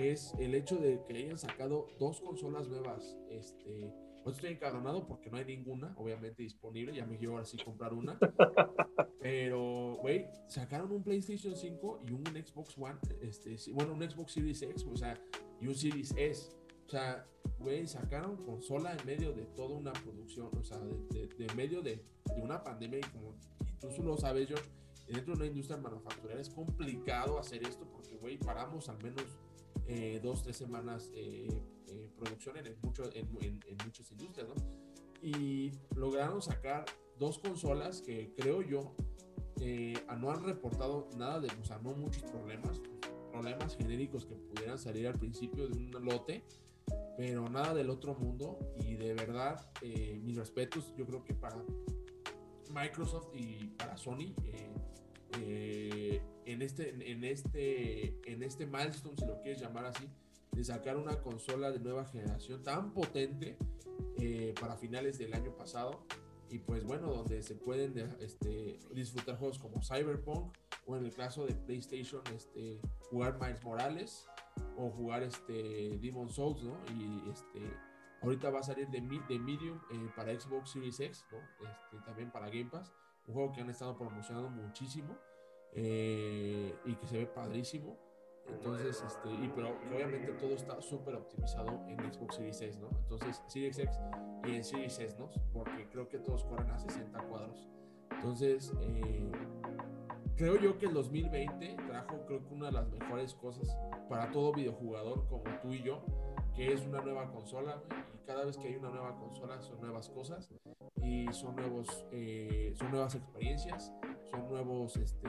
es el hecho de que hayan sacado dos consolas nuevas. Este, pues estoy encadronado porque no hay ninguna, obviamente, disponible. Ya me quiero ahora sí comprar una. *laughs* Pero, güey, sacaron un PlayStation 5 y un Xbox One, este, bueno, un Xbox Series X, o sea, y un Series S. O sea, güey, sacaron consola en medio de toda una producción, o sea, de, medio de, una pandemia y como tú lo sabes, George, dentro de una industria manufacturera es complicado hacer esto porque, güey, paramos al menos eh, dos, tres semanas eh, eh, producción en, mucho, en, muchas industrias, ¿no? Y lograron sacar dos consolas que creo yo no han reportado nada de, o sea, no muchos problemas, problemas genéricos que pudieran salir al principio de un lote, pero nada del otro mundo y de verdad, mis respetos, yo creo que para Microsoft y para Sony, eh, en, este, en, este, en este milestone, si lo quieres llamar así, de sacar una consola de nueva generación tan potente eh, para finales del año pasado. Y pues bueno, donde se pueden este, disfrutar juegos como Cyberpunk o en el caso de PlayStation, este, jugar Miles Morales o jugar este Demon Souls, ¿no? Y este, ahorita va a salir de, de Medium eh, para Xbox Series X, ¿no? Este, también para Game Pass un juego que han estado promocionando muchísimo eh, y que se ve padrísimo. Entonces, este, y pero obviamente todo está súper optimizado en Xbox Series S, ¿no? Entonces, Series X y en Series S, ¿no? Porque creo que todos corren a 60 cuadros. Entonces, eh, creo yo que el 2020 trajo, creo que una de las mejores cosas para todo videojugador como tú y yo, que es una nueva consola, y cada vez que hay una nueva consola son nuevas cosas y son nuevos, eh, son nuevas experiencias, son nuevos, este,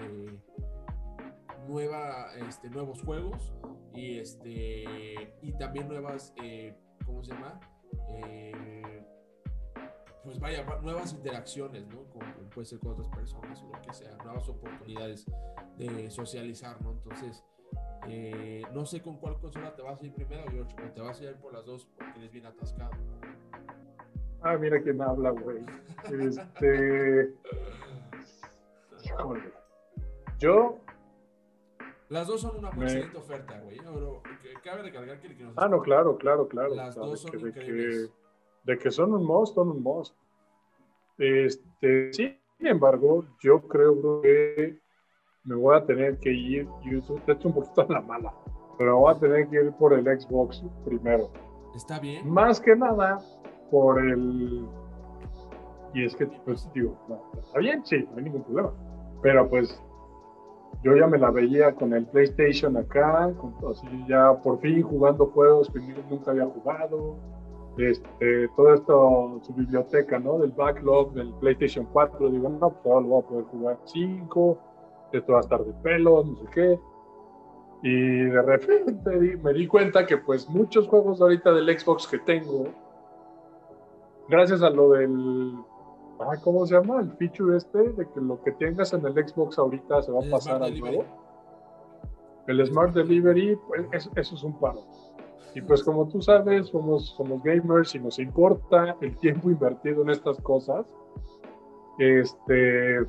nueva, este, nuevos juegos y este, y también nuevas, eh, ¿cómo se llama? Eh, pues vaya, nuevas interacciones, ¿no? Con, puede ser con otras personas o lo que sea, nuevas oportunidades de socializar, ¿no? Entonces, eh, no sé con cuál consola te vas a ir primero, George, o te vas a ir por las dos porque eres bien atascado. Ah, mira quién habla, güey. Este. *laughs* Híjole. Yo. Las dos son una excelente oferta, güey. cabe recalcar que, Ah, no, claro, claro, claro. Las dos son de que, de que son un most, son un most. Este, sin embargo, yo creo que me voy a tener que ir, YouTube, te hecho un poquito a la mala, pero voy a tener que ir por el Xbox primero. Está bien. Más que nada por el... Y es que, pues, digo, está bien, sí, no hay ningún problema. Pero pues yo ya me la veía con el PlayStation acá, así ya por fin jugando juegos que nunca había jugado. Este, todo esto, su biblioteca, ¿no? Del backlog del PlayStation 4, digo, no, pues ahora lo voy a poder jugar 5, esto va a estar de pelo, no sé qué. Y de repente me di cuenta que pues muchos juegos ahorita del Xbox que tengo, gracias a lo del, ¿cómo se llama? El feature este, de que lo que tengas en el Xbox ahorita se va a pasar al nuevo. El Smart Delivery, pues eso, es un paro. Y pues como tú sabes, somos, somos gamers y nos importa el tiempo invertido en estas cosas. Este,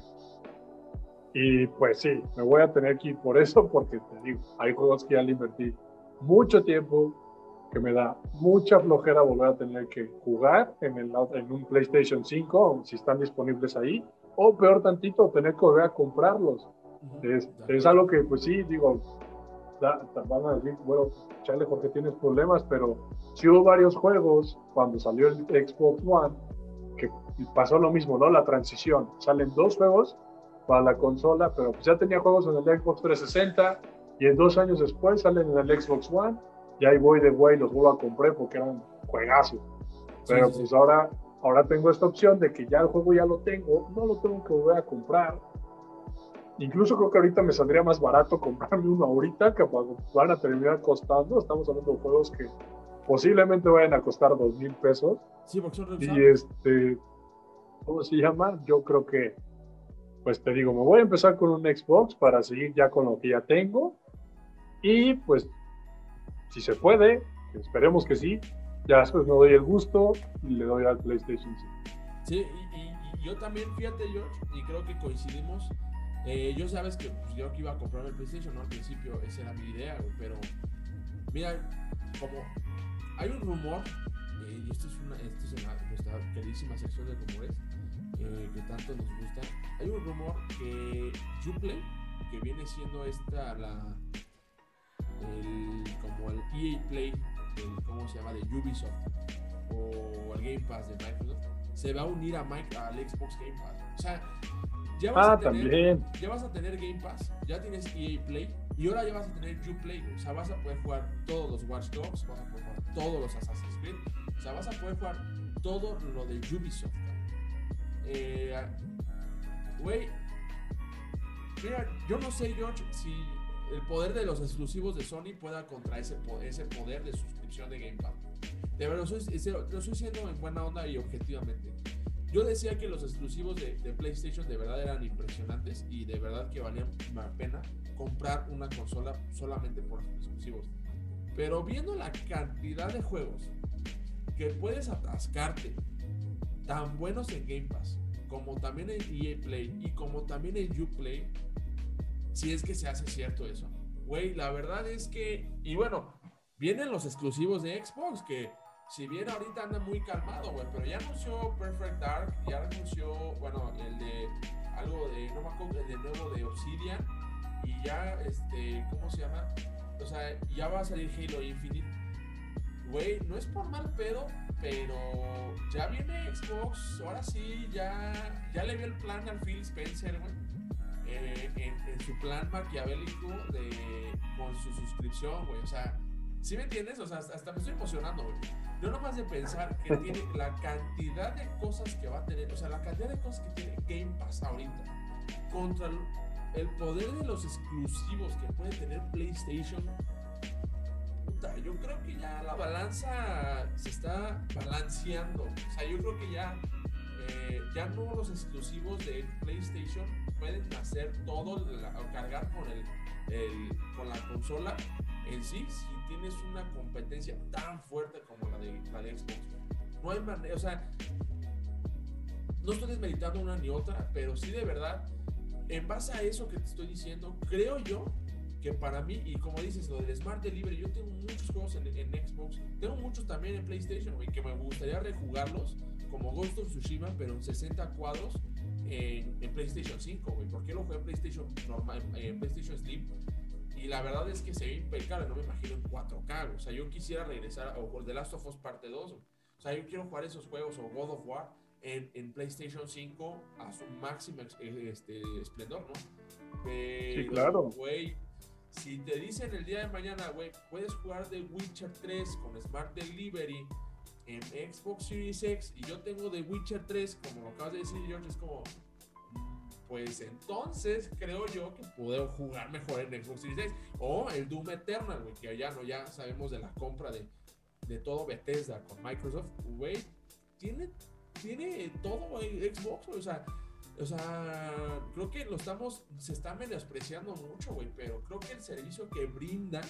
y pues sí, me voy a tener que ir por eso, porque te digo, hay juegos que ya le invertí mucho tiempo, que me da mucha flojera volver a tener que jugar en, el, en un PlayStation 5, si están disponibles ahí, o peor tantito, tener que volver a comprarlos. Es, es algo que, pues sí, digo, van a decir, bueno, chale, porque tienes problemas, pero sí hubo varios juegos cuando salió el Xbox One que pasó lo mismo, ¿no? La transición. Salen dos juegos para la consola, pero pues ya tenía juegos en el Xbox 360 y en dos años después salen en el Xbox One y ahí voy de güey, los vuelvo a comprar porque eran juegazos. Pero pues ahora, ahora tengo esta opción de que ya el juego ya lo tengo, no lo tengo que volver a comprar. Incluso creo que ahorita me saldría más barato comprarme uno ahorita que van a terminar costando. Estamos hablando de juegos que posiblemente vayan a costar dos mil pesos. Sí, porque son Y este, ¿cómo se llama? Yo creo que pues te digo, me voy a empezar con un Xbox para seguir ya con lo que ya tengo. Y pues, si se puede, esperemos que sí, ya después me doy el gusto y le doy al PlayStation 5. Sí, y, yo también, fíjate, George, y creo que coincidimos. Eh, yo sabes que yo que iba a comprar el PlayStation, ¿no? Al principio esa era mi idea, pero mira, como hay un rumor, eh, y esto es, una, esto es una, nuestra queridísima sección de rumores, que tanto nos gusta. Hay un rumor que Juplay, que viene siendo esta la el, como el EA Play, el, ¿cómo se llama? de Ubisoft o el Game Pass de Microsoft, se va a unir a Mike, al Xbox Game Pass. O sea, Ya vas Ah, a tener, también. Ya vas a tener Game Pass, ya tienes EA Play y ahora ya vas a tener Uplay. O sea, vas a poder jugar todos los Watch Dogs, vas a poder jugar todos los Assassin's Creed. O sea, vas a poder jugar todo lo de Ubisoft. Eh, Güey, mira, yo no sé, George, si el poder de los exclusivos de Sony pueda contra ese, ese poder de suscripción de Game Pass. De verdad, lo lo estoy diciendo en buena onda y objetivamente. Yo decía que los exclusivos de, PlayStation de verdad eran impresionantes y de verdad que valían la pena comprar una consola solamente por los exclusivos. Pero viendo la cantidad de juegos que puedes atascarte, tan buenos en Game Pass, como también en EA Play y como también en Uplay, si es que se hace cierto eso. Güey, la verdad es que, y bueno, vienen los exclusivos de Xbox, que si bien ahorita anda muy calmado, güey, pero ya anunció Perfect Dark, ya anunció, bueno, el de algo de, no me acuerdo, el de nuevo de Obsidian, y ya, este, ¿cómo se llama? O sea, ya va a salir Halo Infinite. Güey, no es por mal pedo, pero ya viene Xbox, ahora sí, ya, ya le vio el plan al Phil Spencer, güey. eh, en, su plan maquiavélico de, con su suscripción, güey. O sea, ¿sí me entiendes? O sea, hasta, me estoy emocionando, güey. Yo nomás de pensar que *laughs* tiene la cantidad de cosas que va a tener, o sea, la cantidad de cosas que tiene Game Pass ahorita contra el, el poder de los exclusivos que puede tener PlayStation. Puta, yo creo que ya la balanza se está balanceando. O sea, yo creo que ya, eh, ya no los exclusivos de PlayStation pueden hacer todo, la- o cargar con, el, el- con la consola en sí si tienes una competencia tan fuerte como la de, la Xbox. No hay manera, o sea, no estoy desmeritando una ni otra, pero sí de verdad, en base a eso que te estoy diciendo, creo yo que para mí, y como dices, lo del Smart Delivery, yo tengo muchos juegos en, en Xbox, tengo muchos también en PlayStation, que me gustaría rejugarlos, como Ghost of Tsushima, pero en 60 cuadros en, PlayStation 5, güey. ¿Por qué lo jugué en PlayStation normal, en PlayStation Slim? Y la verdad es que se ve impecable, no me imagino en 4K, güey. O sea, yo quisiera regresar, o por The Last of Us Parte 2, güey. O sea, yo quiero jugar esos juegos, o God of War, en, en PlayStation 5 a su máximo eh, este, esplendor, ¿no? Pero, Sí, claro. Güey, si te dicen el día de mañana, güey, puedes jugar The Witcher 3 con Smart Delivery en Xbox Series X y yo tengo The Witcher 3, como lo acabas de decir, George, es como, pues entonces creo yo que puedo jugar mejor en Xbox Series X. O el Doom Eternal, güey, que ya no, ya sabemos de la compra de, de todo Bethesda con Microsoft, güey, tiene, tiene todo güey, Xbox, güey, o sea, o sea, creo que lo estamos, se está menospreciando mucho, güey, pero creo que el servicio que brinda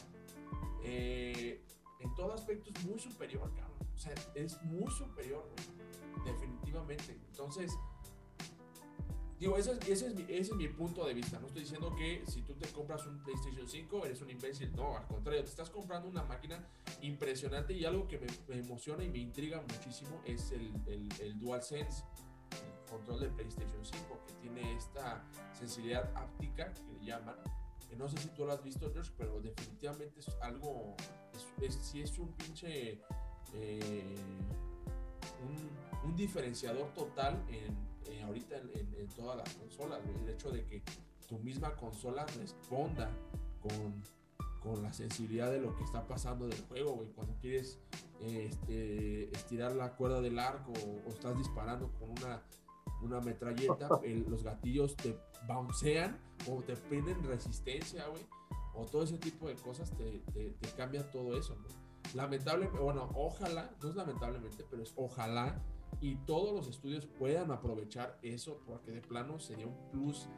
eh, en todo aspecto es muy superior, cabrón. O sea, es muy superior, güey, definitivamente. Entonces, digo, ese es, ese, es mi, ese es mi punto de vista. No estoy diciendo que si tú te compras un PlayStation 5 eres un imbécil. No, al contrario, te estás comprando una máquina impresionante y algo que me, me emociona y me intriga muchísimo es el, el, el DualSense, el control de PlayStation 5, que tiene esta sensibilidad áptica que le llaman. Que no sé si tú lo has visto, George, pero definitivamente es algo, es, sí es un pinche, eh, un, un diferenciador total en, eh, ahorita en, en, en, todas las consolas, güey. El hecho de que tu misma consola responda con, con la sensibilidad de lo que está pasando del juego, güey. Cuando quieres eh, este, estirar la cuerda del arco o, o estás disparando con una, una metralleta, *laughs* el, los gatillos te bouncean o te prenden resistencia, güey. O todo ese tipo de cosas te, te, te cambia todo eso, ¿no? Lamentablemente, bueno, ojalá, no es lamentablemente, pero es ojalá y todos los estudios puedan aprovechar eso porque de plano sería un plus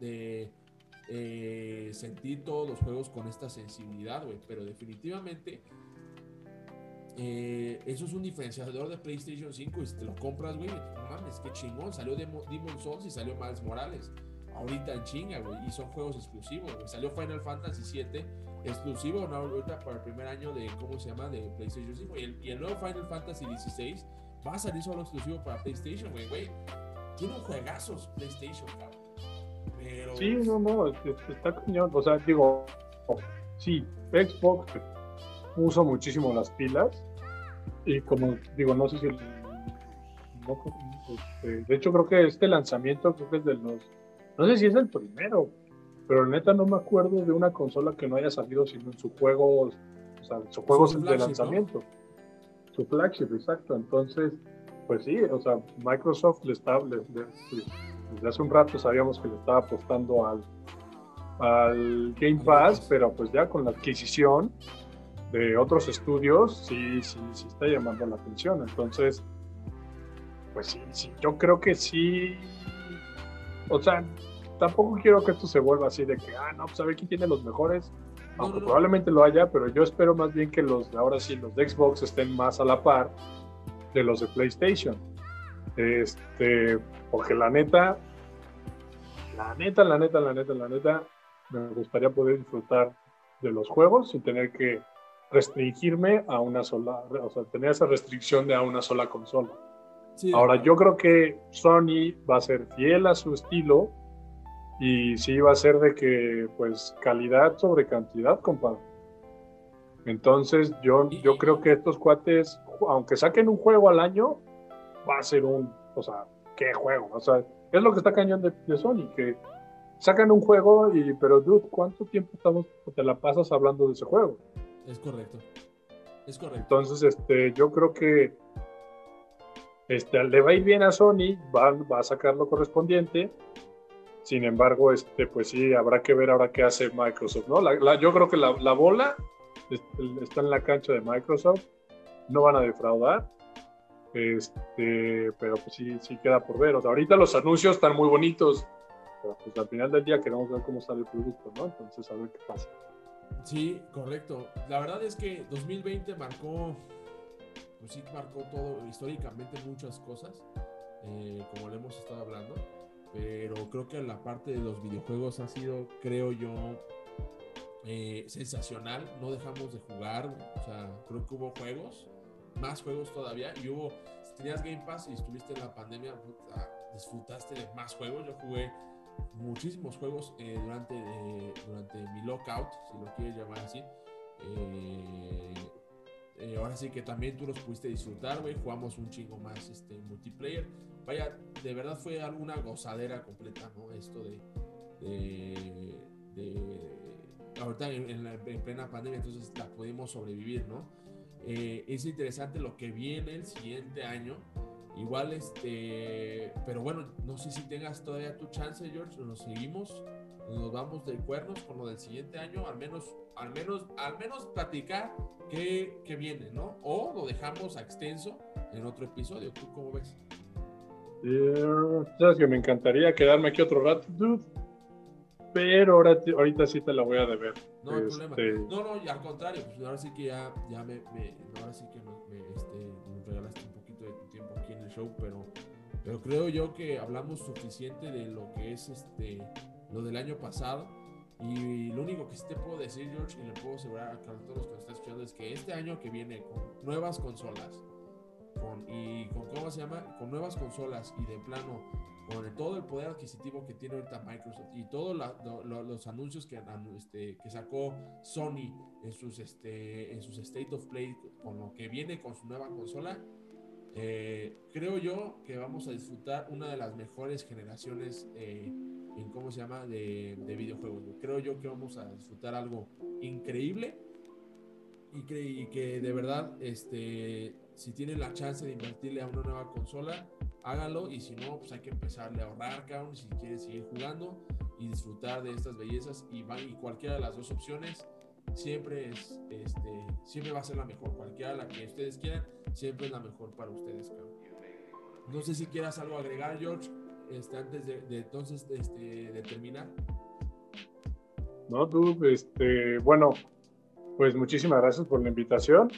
de eh, sentir todos los juegos con esta sensibilidad, güey. Pero definitivamente eh, eso es un diferenciador de PlayStation 5 y si te lo compras, güey, mames, qué chingón. Salió Demo, Demon Souls y salió Miles Morales. Ahorita en chinga, güey. Y son juegos exclusivos. Salió Final Fantasy 7 exclusivo, ¿no? Ahorita para el primer año de, ¿cómo se llama? De PlayStation 5. Y el, y el nuevo Final Fantasy 16 va a salir solo exclusivo para PlayStation, güey, güey. Tiene juegazos PlayStation, cabrón. Pero... Sí, no, no, está cañón. O sea, digo, sí, Xbox puso muchísimo las pilas. Y como digo, no sé si el, no, este, de hecho creo que este lanzamiento creo que es de los No sé si es el primero, pero neta no me acuerdo de una consola que no haya salido sino en sus juegos, o sea, sus juegos de lanzamiento. Su flagship, exacto. Entonces, pues sí, o sea, Microsoft le está, desde hace un rato sabíamos que le estaba apostando al, al Game Pass, pero pues ya con la adquisición de otros estudios, sí, sí, sí está llamando la atención. Entonces, pues sí, sí, yo creo que sí. O sea, tampoco quiero que esto se vuelva así de que, ah, no, pues a ver quién tiene los mejores. Aunque probablemente lo haya, pero yo espero más bien que los, ahora sí, los de Xbox estén más a la par de los de PlayStation. Este, porque la neta, la neta, la neta, la neta, la neta, me gustaría poder disfrutar de los juegos sin tener que restringirme a una sola, o sea, tener esa restricción de a una sola consola. Ahora, yo creo que Sony va a ser fiel a su estilo y sí va a ser de que, pues, calidad sobre cantidad, compadre. Entonces, yo, yo creo que estos cuates, aunque saquen un juego al año, va a ser un, o sea, ¿qué juego? O sea, es lo que está cañón de, de Sony, que sacan un juego y, pero dude, ¿cuánto tiempo estamos, te la pasas hablando de ese juego? Es correcto. Es correcto. Entonces, este, yo creo que este, le va a ir bien a Sony, va, va a sacar lo correspondiente. Sin embargo, este, pues sí, habrá que ver ahora qué hace Microsoft, ¿no? La, yo creo que la, la bola está en la cancha de Microsoft, no van a defraudar. Este, pero pues sí, sí queda por ver. O sea, ahorita los anuncios están muy bonitos, pero pues al final del día queremos ver cómo sale el producto, ¿no? Entonces a ver qué pasa. Sí, correcto. La verdad es que 2020 marcó, pues sí, marcó todo históricamente muchas cosas, eh, como le hemos estado hablando, pero creo que la parte de los videojuegos ha sido, creo yo, eh, sensacional. No dejamos de jugar, o sea, creo que hubo juegos, más juegos todavía, y hubo, si tenías Game Pass y estuviste en la pandemia, disfrutaste de más juegos. Yo jugué muchísimos juegos eh, durante, eh, durante mi lockout, si lo quieres llamar así. Eh, ahora sí que también tú los pudiste disfrutar, güey. Jugamos un chingo más este, multiplayer. Vaya, de verdad fue alguna gozadera completa, ¿no? Esto de. de, ahorita en, la, en, plena pandemia, entonces la pudimos sobrevivir, ¿no? es interesante lo que viene el siguiente año Igual, este, pero bueno, no sé si tengas todavía tu chance, George, nos seguimos, nos vamos de cuernos con lo del siguiente año, al menos, al menos, al menos platicar qué, qué viene, ¿no? O lo dejamos a extenso en otro episodio, ¿tú cómo ves? sabes que me encantaría quedarme aquí otro rato, dude. Pero ahora, ahorita sí te la voy a deber. No hay problema. Este, no, no, al contrario, pues ahora sí que ya, ya me, me ahora sí que me, este, me regalaste show, pero, pero creo yo que hablamos suficiente de lo que es este lo del año pasado. Y lo único que sí te puedo decir, George, y le puedo asegurar a todos los que nos están escuchando, es que este año que viene con nuevas consolas, con, y con, ¿cómo se llama? Con nuevas consolas y de plano, con todo el poder adquisitivo que tiene ahorita Microsoft y todos los anuncios que, este, que sacó Sony en sus, este, en sus State of Play, con lo que viene con su nueva consola, eh, creo yo que vamos a disfrutar una de las mejores generaciones eh, en cómo se llama de, videojuegos. Creo yo que vamos a disfrutar algo increíble y que, que, de verdad, este, si tienen la chance de invertirle a una nueva consola, háganlo y si no, pues hay que empezarle a ahorrar, cabrón, si quieren seguir jugando y disfrutar de estas bellezas y, y cualquiera de las dos opciones siempre es, este, siempre va a ser la mejor. Cualquiera la que ustedes quieran, siempre es la mejor para ustedes, No sé si quieras algo agregar, George, este, antes de, entonces este, de terminar. No, tú, este, bueno, pues muchísimas gracias por la invitación.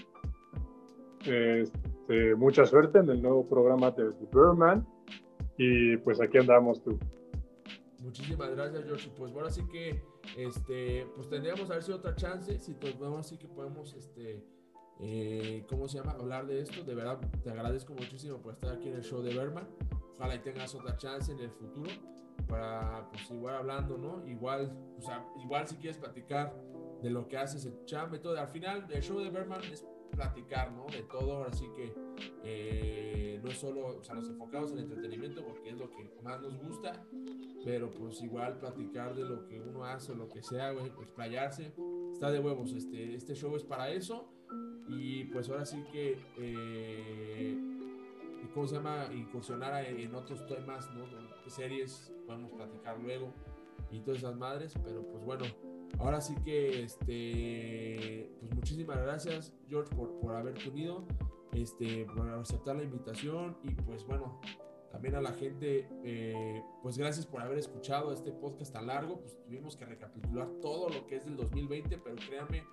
Este, mucha suerte en el nuevo programa de The Birdman. Y pues aquí andamos tú. Muchísimas gracias, George. Pues ahora sí que este, pues tendríamos a ver si otra chance, si vamos así que podemos, este, eh, ¿cómo se llama? Hablar de esto. De verdad, te agradezco muchísimo por estar aquí en el show de Berman. Ojalá y tengas otra chance en el futuro para, pues, igual hablando, ¿no? Igual, o sea, igual si quieres platicar de lo que haces en Cham y todo. Al final, el show de Berman es platicar, ¿no? De todo, así que eh, no es solo, o sea, nos enfocamos en entretenimiento porque es lo que más nos gusta, pero pues igual platicar de lo que uno hace o lo que sea, güey, explayarse, está de huevos, este, este show es para eso y pues ahora sí que, eh, ¿cómo se llama? Incursionar en otros temas, ¿no? Series, podemos platicar luego y todas esas madres, pero pues bueno, ahora sí que, este, pues muchísimas gracias, George, por, por haberte unido, este, por aceptar la invitación y pues bueno, también a la gente, eh, pues gracias por haber escuchado este podcast tan largo, pues tuvimos que recapitular todo lo que es del 2020, pero créanme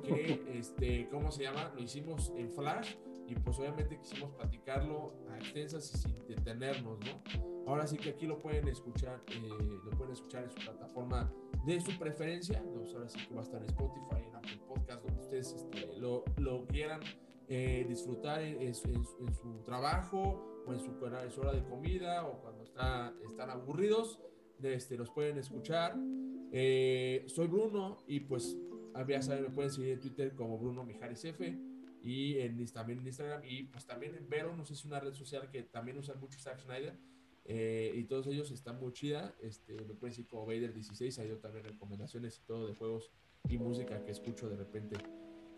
que, *laughs* este, ¿cómo se llama? Lo hicimos en flash y pues obviamente quisimos platicarlo a extensas y sin detenernos, ¿no? Ahora sí que aquí lo pueden escuchar, eh, lo pueden escuchar en su plataforma de su preferencia. ahora sí que va a estar en Spotify, en Apple Podcast, donde ustedes este, lo, lo, quieran eh, disfrutar en, su trabajo o en su, hora de comida o cuando está, están aburridos. Este, los pueden escuchar. Eh, soy Bruno y pues ya saben, me pueden seguir en Twitter como Bruno Mijares F y en, también en Instagram y pues también en Vero, no sé si es una red social que también usa mucho Zack Snyder eh, y todos ellos están muy chida. Este, me pueden decir como Vader16, hay también recomendaciones y todo de juegos y música que escucho de repente.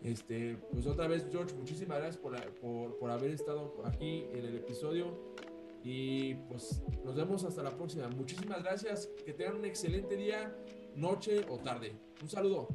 Este, pues otra vez, George, muchísimas gracias por, por, por haber estado aquí en el episodio. Y pues nos vemos hasta la próxima. Muchísimas gracias. Que tengan un excelente día, noche o tarde. Un saludo.